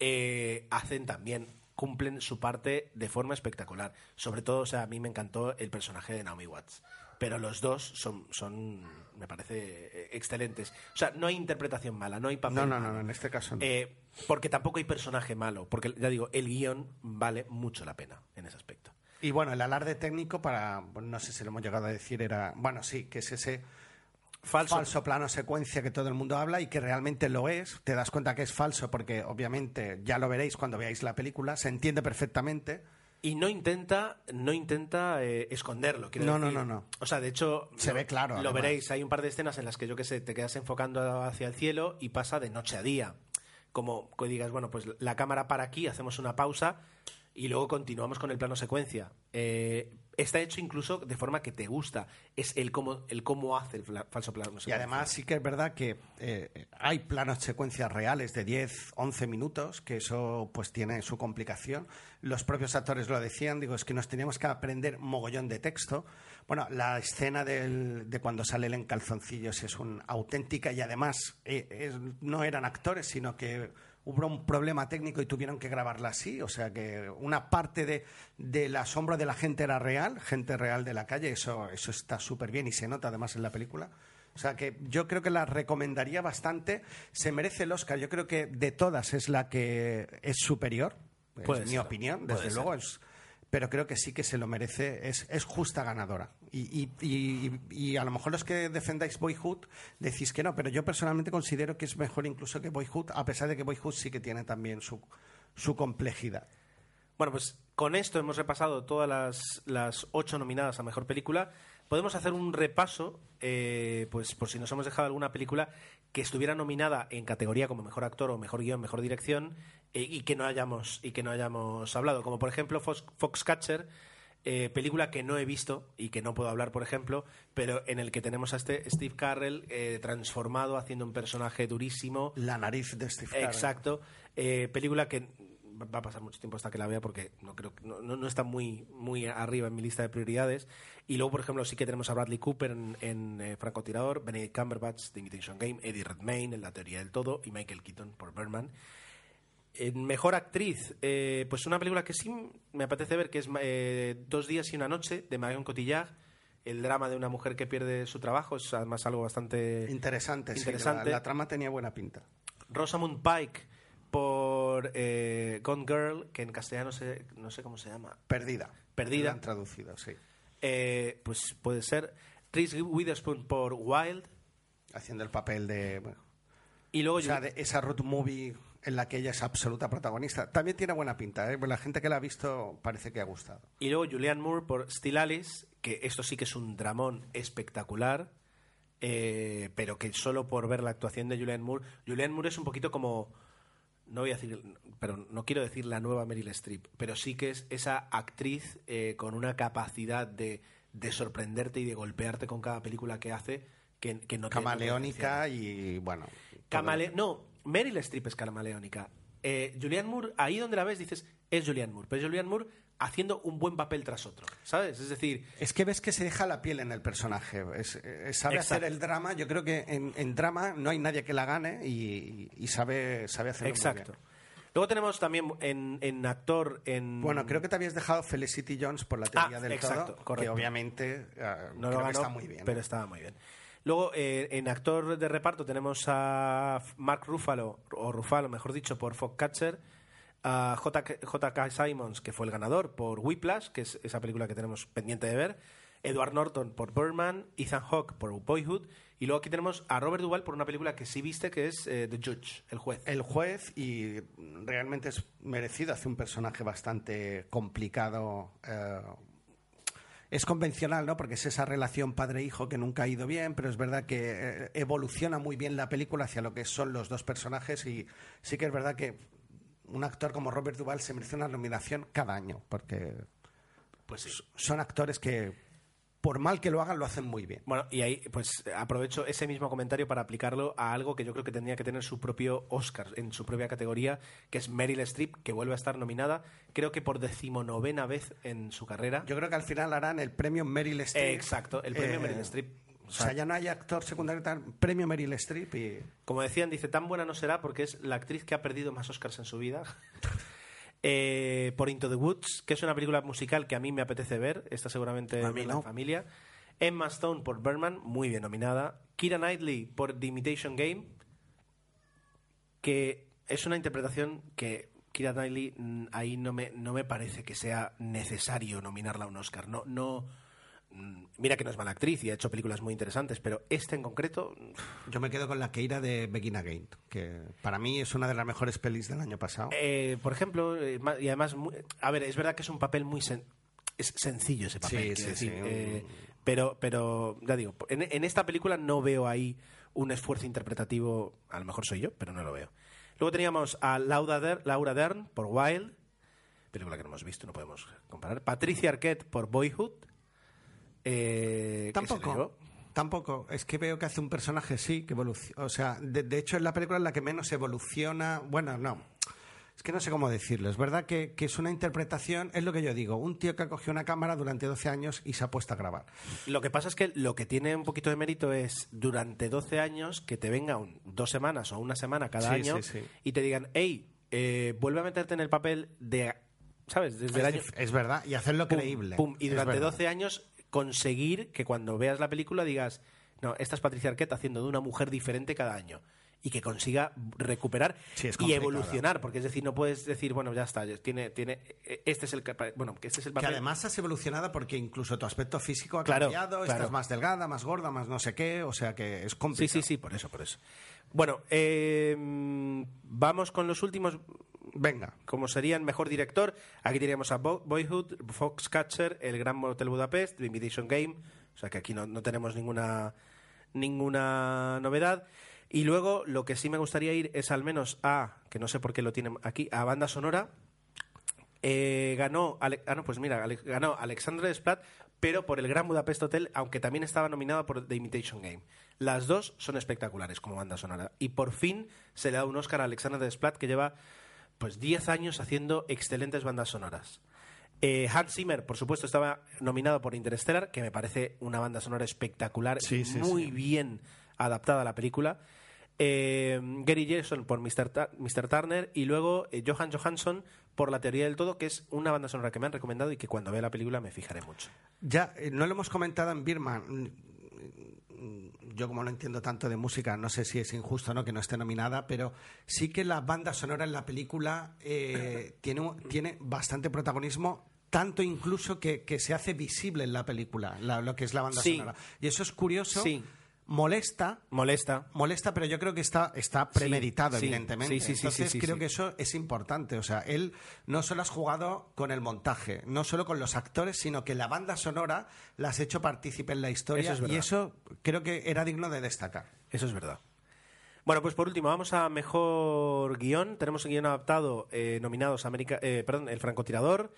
eh, hacen también cumplen su parte de forma espectacular sobre todo o sea a mí me encantó el personaje de Naomi Watts pero los dos son son me parece eh, excelentes o sea no hay interpretación mala no hay papel No, no, no, en este caso no. Eh, porque tampoco hay personaje malo porque ya digo el guion vale mucho la pena en ese aspecto Y bueno, el alarde técnico para, bueno, no sé si lo hemos llegado a decir, era, bueno, sí, que es ese falso, falso plano secuencia que todo el mundo habla y que realmente lo es. Te das cuenta que es falso porque obviamente ya lo veréis cuando veáis la película, se entiende perfectamente. Y no intenta, no intenta eh, esconderlo. quiero No, no, no, no. O sea, de hecho, Se lo- ve claro, Lo además. veréis. Hay un par de escenas en las que yo que sé, te quedas enfocando hacia el cielo y pasa de noche a día. Como que digas, bueno, pues la cámara para aquí, hacemos una pausa y luego continuamos con el plano secuencia. Eh, está hecho incluso de forma que te gusta. Es el cómo, el cómo hace el falso plano Y además sí que es verdad que eh, hay planos secuencias reales de 10, 11 minutos, que eso pues tiene su complicación. Los propios actores lo decían, digo, es que nos teníamos que aprender mogollón de texto. Bueno, la escena del- de cuando sale él en calzoncillos es una auténtica y además eh, no eran actores, sino que hubo un problema técnico y tuvieron que grabarla así. O sea que una parte de, del asombro de la gente era real, gente real de la calle. Eso, eso está súper bien y se nota además en la película. O sea que yo creo que la recomendaría bastante. Se merece el Oscar. Yo creo que de todas es la que es superior. Puede es mi ser, opinión, desde ser. luego. Es, pero creo que sí que se lo merece. Es, es justa ganadora. Y, y- y- y a lo mejor los que defendáis Boyhood decís que no, pero yo personalmente considero que es mejor incluso que Boyhood, a pesar de que Boyhood sí que tiene también su, su complejidad. Bueno, pues con esto hemos repasado todas las, las ocho nominadas a Mejor Película. Podemos hacer un repaso, eh, pues por si nos hemos dejado alguna película que estuviera nominada en categoría como Mejor Actor o Mejor Guión, Mejor Dirección y, que no hayamos, y que no hayamos hablado. Como por ejemplo Fox, Foxcatcher, eh, película que no he visto y que no puedo hablar, por ejemplo, pero en el que tenemos a este Steve Carrell eh, transformado, haciendo un personaje durísimo. La nariz de Steve Carell. Exacto. Eh, película que va a pasar mucho tiempo hasta que la vea porque no creo no, no- está muy muy arriba en mi lista de prioridades y luego por ejemplo sí que tenemos a Bradley Cooper en, en eh, Francotirador Benedict Cumberbatch The Imitation Game Eddie Redmayne en La Teoría del Todo y Michael Keaton por Birdman en mejor actriz, eh, pues una película que sí me apetece ver, que es eh, Dos días y una noche, de Marion Cotillard, el drama de una mujer que pierde su trabajo, es además algo bastante Interesante, sí, Interesante. la, la trama tenía buena pinta. Rosamund Pike por eh, Gone Girl, que en castellano sé- no sé cómo se llama. Perdida. Perdida. Traducido, sí. Pues puede ser. Reese Witherspoon por Wild. Haciendo el papel de... bueno, Y luego o sea, de esa road movie en la que ella es absoluta protagonista. También tiene buena pinta, ¿eh? La gente que la ha visto parece que ha gustado. Y luego Julianne Moore por Still Alice, que esto sí que es un dramón espectacular, eh, pero que solo por ver la actuación de Julianne Moore. Julianne Moore es un poquito como. No voy a decir, pero no quiero decir la nueva Meryl Streep, pero sí que es esa actriz eh, con una capacidad de, de sorprenderte y de golpearte con cada película que hace que, que no tiene Camaleónica y, bueno... todo- no, Meryl Streep es camaleónica. Eh, Julianne Moore, ahí donde la ves dices, es Julianne Moore. Pero es Julianne Moore haciendo un buen papel tras otro, ¿sabes? Es decir, Es que ves que se deja la piel en el personaje. Es- es- sabe Exacto. hacer el drama. Yo creo que en, en drama no hay nadie que la gane y, y sabe, sabe hacerlo muy exacto. bien. Luego tenemos también en, en actor, en... Bueno, creo que te habías dejado Felicity Jones por la teoría Ah, del exacto, todo, correcto. que obviamente eh, no creo lo que ganó, está muy bien. pero ¿eh? estaba muy bien. Luego, eh, en actor de reparto tenemos a Mark Ruffalo, o Ruffalo, mejor dicho, por Foxcatcher, a J.K. Simons, que fue el ganador por Whiplash, que es esa película que tenemos pendiente de ver, Edward Norton por Birdman, Ethan Hawke por Boyhood, y luego aquí tenemos a Robert Duvall por una película que sí viste, que es eh, The Judge, el juez. El juez y realmente es merecido, hace un personaje bastante complicado. eh, es convencional, ¿no? Porque es esa relación padre-hijo que nunca ha ido bien, pero es verdad que eh, evoluciona muy bien la película hacia lo que son los dos personajes y sí que es verdad que un actor como Robert Duvall se merece una nominación cada año, porque Pues sí. son actores que, por mal que lo hagan, lo hacen muy bien. Bueno, y ahí pues aprovecho ese mismo comentario para aplicarlo a algo que yo creo que tendría que tener su propio Oscar en su propia categoría, que es Meryl Streep, que vuelve a estar nominada, creo que por decimonovena vez en su carrera. Yo creo que al final harán el premio Meryl Streep. Eh, exacto, el premio Eh, Meryl Streep. O sea, ya no hay actor secundario, tal, premio Meryl Streep y... Como decían, dice, tan buena no será porque es la actriz que ha perdido más Oscars en su vida. Eh, por Into the Woods, que es una película musical que a mí me apetece ver, esta seguramente A mí no. en familia. Emma Stone por Berman, muy bien nominada. Kira Knightley por The Imitation Game, que es una interpretación que Kira Knightley mm, ahí no me, no me parece que sea necesario nominarla a un Oscar. No, no, mira que no es mala actriz y ha hecho películas muy interesantes, pero esta en concreto Yo me quedo con la Keira de Begin Again, que para mí es una de las mejores pelis del año pasado. Eh, por ejemplo, eh, y además, a ver, es verdad que es un papel muy sen- es sencillo ese papel, Sí, sí, decir, sí, eh, pero, pero ya digo, en, en esta película no veo ahí un esfuerzo interpretativo, a lo mejor soy yo, pero no lo veo. Luego teníamos a Laura Dern, Laura Dern por Wild, película que no hemos visto, no podemos comparar. Patricia Arquette por Boyhood. Eh. Tampoco. Tampoco. Es que veo que hace un personaje, sí, que evoluciona. O sea, de, de hecho es la película en la que menos evoluciona. Bueno, no. Es que no sé cómo decirlo. Es verdad que, que, es una interpretación, es lo que yo digo, un tío que ha cogido una cámara durante 12 años y se ha puesto a grabar. Lo que pasa es que lo que tiene un poquito de mérito es durante 12 años que te venga un, dos semanas o una semana cada Sí, año sí, sí. y te digan, hey, eh, vuelve a meterte en el papel de, ¿sabes? Desde el Es, año... dif- es verdad, y hacerlo pum, creíble. pum, y durante verdad. 12 años conseguir que cuando veas la película digas, no, esta es Patricia Arquette haciendo de una mujer diferente cada año. Y que consiga recuperar Sí, y evolucionar, porque es decir, no puedes decir, bueno, ya está, tiene, tiene, este es el, bueno, que este es el Que papel. además has evolucionado porque incluso tu aspecto físico ha Claro, cambiado, claro. estás más delgada, más gorda, más no sé qué, o sea que es Sí, complicado. sí, sí, por eso, por eso. Bueno, eh, vamos con los últimos, Venga. como serían mejor director. Aquí teníamos a Bo- Boyhood, Foxcatcher, El Gran Motel Budapest, The Invitation Game. O sea que aquí no, no tenemos ninguna, ninguna novedad. Y luego lo que sí me gustaría ir es al menos a, que no sé por qué lo tienen aquí, a banda sonora. Eh, ganó, Ale- ah, no, pues mira, ganó Alexandre Desplat, pero por el Gran Budapest Hotel, aunque también estaba nominado por The Imitation Game. Las dos son espectaculares como banda sonora. Y por fin se le da un Oscar a Alexandre Desplat, que lleva pues 10 años haciendo excelentes bandas sonoras. Eh, Hans Zimmer, por supuesto, estaba nominado por Interstellar, que me parece una banda sonora espectacular, Sí, sí, muy sí. bien adaptada a la película. Eh, Gary Jason por Mr. Ta- Mr. Turner y luego eh, Johan Johansson por La Teoría del Todo, que es una banda sonora que me han recomendado y que cuando vea la película me fijaré mucho. Ya, eh, no lo hemos comentado en Birman. Yo como no entiendo tanto de música, no sé si es injusto o no que no esté nominada, pero sí que la banda sonora en la película eh, tiene, tiene bastante protagonismo, tanto incluso que, que se hace visible en la película, la- lo que es la banda Sí. sonora. Y eso es curioso, Sí. Molesta, Molesta. molesta, pero yo creo que está, está premeditado, sí, evidentemente. sí, sí, sí, Entonces creo que eso es importante. O sea, él no solo has jugado con el montaje, no solo con los actores, sino que la banda sonora la has hecho partícipe en la historia Eso es verdad. y eso creo que era digno de destacar. Eso es verdad. Bueno, pues por último, vamos a mejor guion. Tenemos un guion adaptado eh, nominados América, eh, perdón, El francotirador,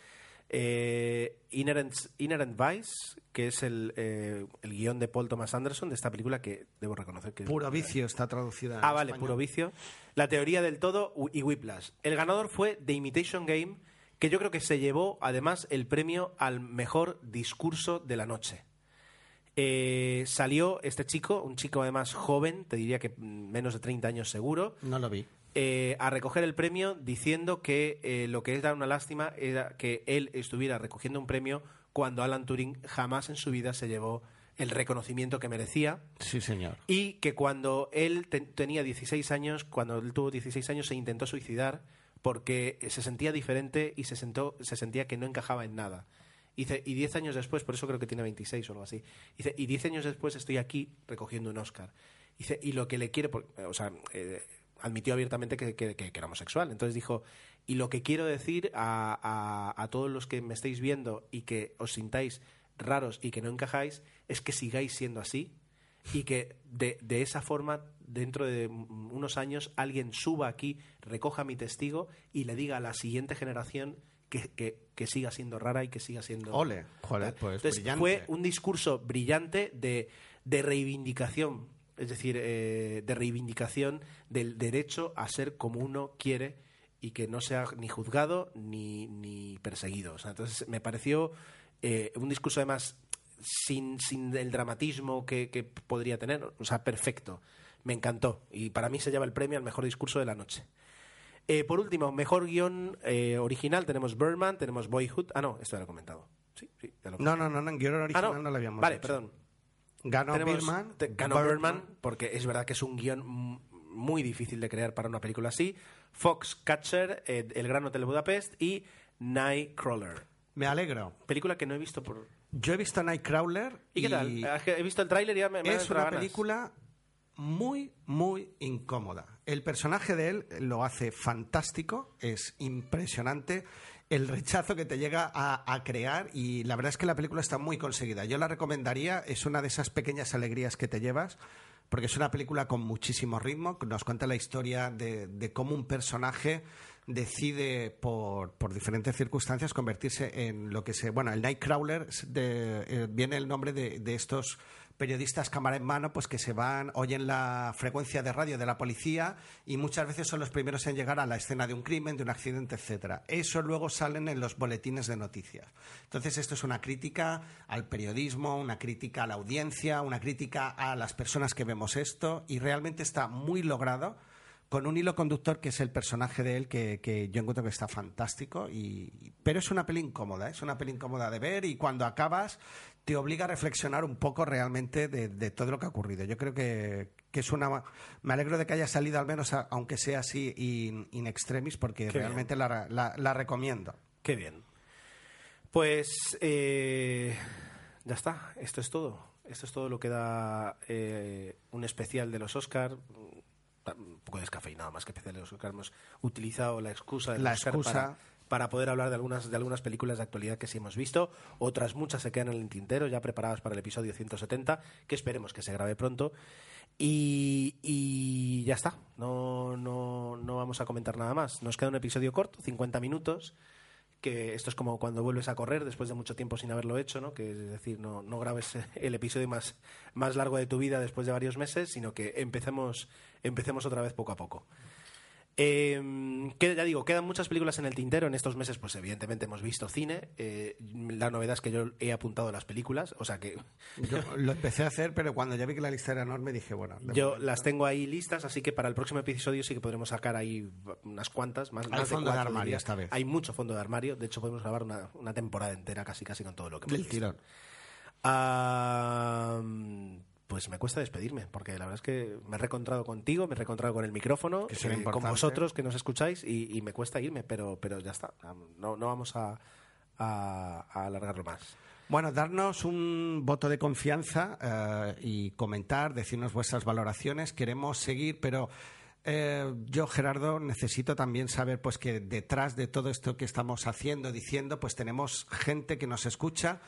eh, Inherent, Inherent Vice, que es el, eh, el guion de Paul Thomas Anderson de esta película que debo reconocer que Puro vicio está traducida. en Ah, vale, español. puro vicio. La teoría del todo y Whiplash. El ganador fue The Imitation Game, que yo creo que se llevó además el premio al mejor discurso de la noche. Eh, salió este chico, un chico además joven, te diría que mm, menos de 30 años seguro, No lo vi. Eh, a recoger el premio diciendo que eh, lo que era una lástima era que él estuviera recogiendo un premio cuando Alan Turing jamás en su vida se llevó el reconocimiento que merecía Sí, señor. y que cuando él te- tenía 16 años, cuando él tuvo 16 años se intentó suicidar porque se sentía diferente y se, sentó, se sentía que no encajaba en nada. Dice, y 10 años después, por eso creo que tiene 26 o algo así, dice, y 10 años después estoy aquí recogiendo un Oscar. Dice, y lo que le quiere, o sea, eh, admitió abiertamente que, que- que- era homosexual. Entonces dijo, y lo que quiero decir a, a- a todos los que me estáis viendo y que os sintáis raros y que no encajáis, es que sigáis siendo así y que de, de esa forma, dentro de unos años, alguien suba aquí, recoja mi testigo y le diga a la siguiente generación que, que- que siga siendo rara y que siga siendo... Ole, joder, pues Entonces, brillante. fue un discurso brillante de, de reivindicación, es decir, eh, de reivindicación del derecho a ser como uno quiere y que no sea ni juzgado ni, ni perseguido. O sea, entonces, me pareció eh, un discurso además sin, sin el dramatismo que, que podría tener, o sea, perfecto. Me encantó y para mí se lleva el premio al mejor discurso de la noche. Eh, por último, mejor guion eh, original tenemos Birdman, tenemos Boyhood. Ah, no, esto ya lo he comentado. Sí, sí, ya lo he No, no, no, no, en guion Ah, original no. no, lo habíamos Vale, hecho. perdón. Ganó Tenemos- Birdman. te- ganó Birdman, porque es verdad que es un guion m- muy difícil de crear para una película así. Foxcatcher, eh, El Gran Hotel Budapest y Nightcrawler. Me alegro. Película que no he visto por... Yo he visto Nightcrawler. ¿Y qué tal? Es que He visto el tráiler y ya me, me han es entrado una ganas. película muy, muy incómoda. El personaje de él lo hace fantástico, es impresionante el rechazo que te llega a, crear y la verdad es que la película está muy conseguida. Yo la recomendaría, es una de esas pequeñas alegrías que te llevas porque es una película con muchísimo ritmo, nos cuenta la historia de, cómo un personaje decide por, diferentes circunstancias convertirse en lo que se... Bueno, el Nightcrawler eh, viene el nombre de estos periodistas cámara en mano, pues que se van, oyen la frecuencia de radio de la policía y muchas veces son los primeros en llegar a la escena de un crimen, de un accidente, etcétera. Eso luego salen en los boletines de noticias. Entonces esto es una crítica al periodismo, una crítica a la audiencia, una crítica a las personas que vemos esto y realmente está muy logrado con un hilo conductor que es el personaje de él que, que yo encuentro que está fantástico y pero es una peli incómoda, es una peli incómoda de ver y cuando acabas te obliga a reflexionar un poco realmente de, todo lo que ha ocurrido. Yo creo que, es una... Me alegro de que haya salido al menos, aunque sea así, in, extremis, porque realmente la, recomiendo. Qué bien. Pues eh, ya está, esto es todo. Esto es todo lo que da eh, un especial de los Oscars un poco descafeinado más que especial de los Oscars. Hemos utilizado la excusa de la excusa para poder hablar de algunas, de algunas películas de actualidad que sí hemos visto. Otras muchas se quedan en el tintero, ya preparadas para el episodio 170, que esperemos que se grabe pronto. Y, ya está, no, no, no vamos a comentar nada más. Nos queda un episodio corto, 50 minutos que esto es como cuando vuelves a correr después de mucho tiempo sin haberlo hecho, ¿no? Que es decir, no, no grabes el episodio más, más largo de tu vida después de varios meses, sino que empecemos, empecemos otra vez poco a poco. Eh, ya digo, quedan muchas películas en el tintero. En estos meses, pues evidentemente hemos visto cine. Eh, la novedad es que yo he apuntado las películas, o sea que... Yo lo empecé a hacer, pero cuando ya vi que la lista era enorme dije, bueno... Yo las tengo ahí listas, así que para el próximo episodio sí que podremos sacar ahí unas cuantas, más, Hay fondo de, armario esta vez. Hay mucho fondo de armario, de hecho podemos grabar una, una temporada entera casi casi con todo lo que hemos Del tirón. Ah pues me cuesta despedirme, porque la verdad es que me he reencontrado contigo, me he reencontrado con el micrófono, eh, con vosotros que nos escucháis y, me cuesta irme, pero, pero ya está, no, no vamos a, alargarlo más. Bueno, darnos un voto de confianza eh, y comentar, decirnos vuestras valoraciones. Queremos seguir, pero eh, yo, Gerardo, necesito también saber pues que detrás de todo esto que estamos haciendo, diciendo, pues tenemos gente que nos escucha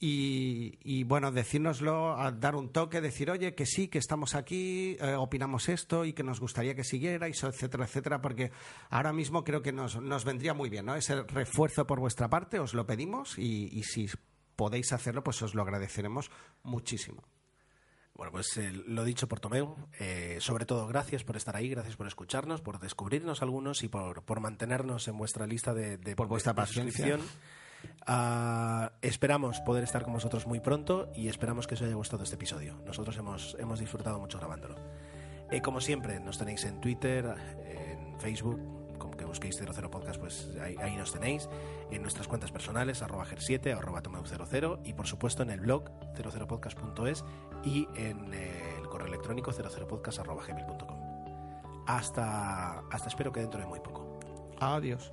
y, bueno, decírnoslo, dar un toque, decir, oye, que sí, que estamos aquí, eh, opinamos esto y que nos gustaría que siguierais, etcétera, etcétera, porque ahora mismo creo que nos, nos vendría muy bien, ¿no? Ese refuerzo por vuestra parte, os lo pedimos y, si podéis hacerlo, pues os lo agradeceremos muchísimo. Bueno, pues eh, lo dicho por Tomeu, eh, sobre todo gracias por estar ahí, gracias por escucharnos, por descubrirnos algunos y por, por mantenernos en vuestra lista de, de por vuestra paciencia. Ah, esperamos poder estar con vosotros muy pronto y esperamos que os haya gustado este episodio. Nosotros hemos, hemos disfrutado mucho grabándolo. Eh, como siempre, nos tenéis en Twitter, en Facebook, como que busquéis 00 Podcast, pues ahí, nos tenéis. En nuestras cuentas personales, arroba ger7, arroba tomeu00 y por supuesto en el blog 00podcast.es y en el correo electrónico 00podcast Hasta, hasta espero que dentro de muy poco. Adiós.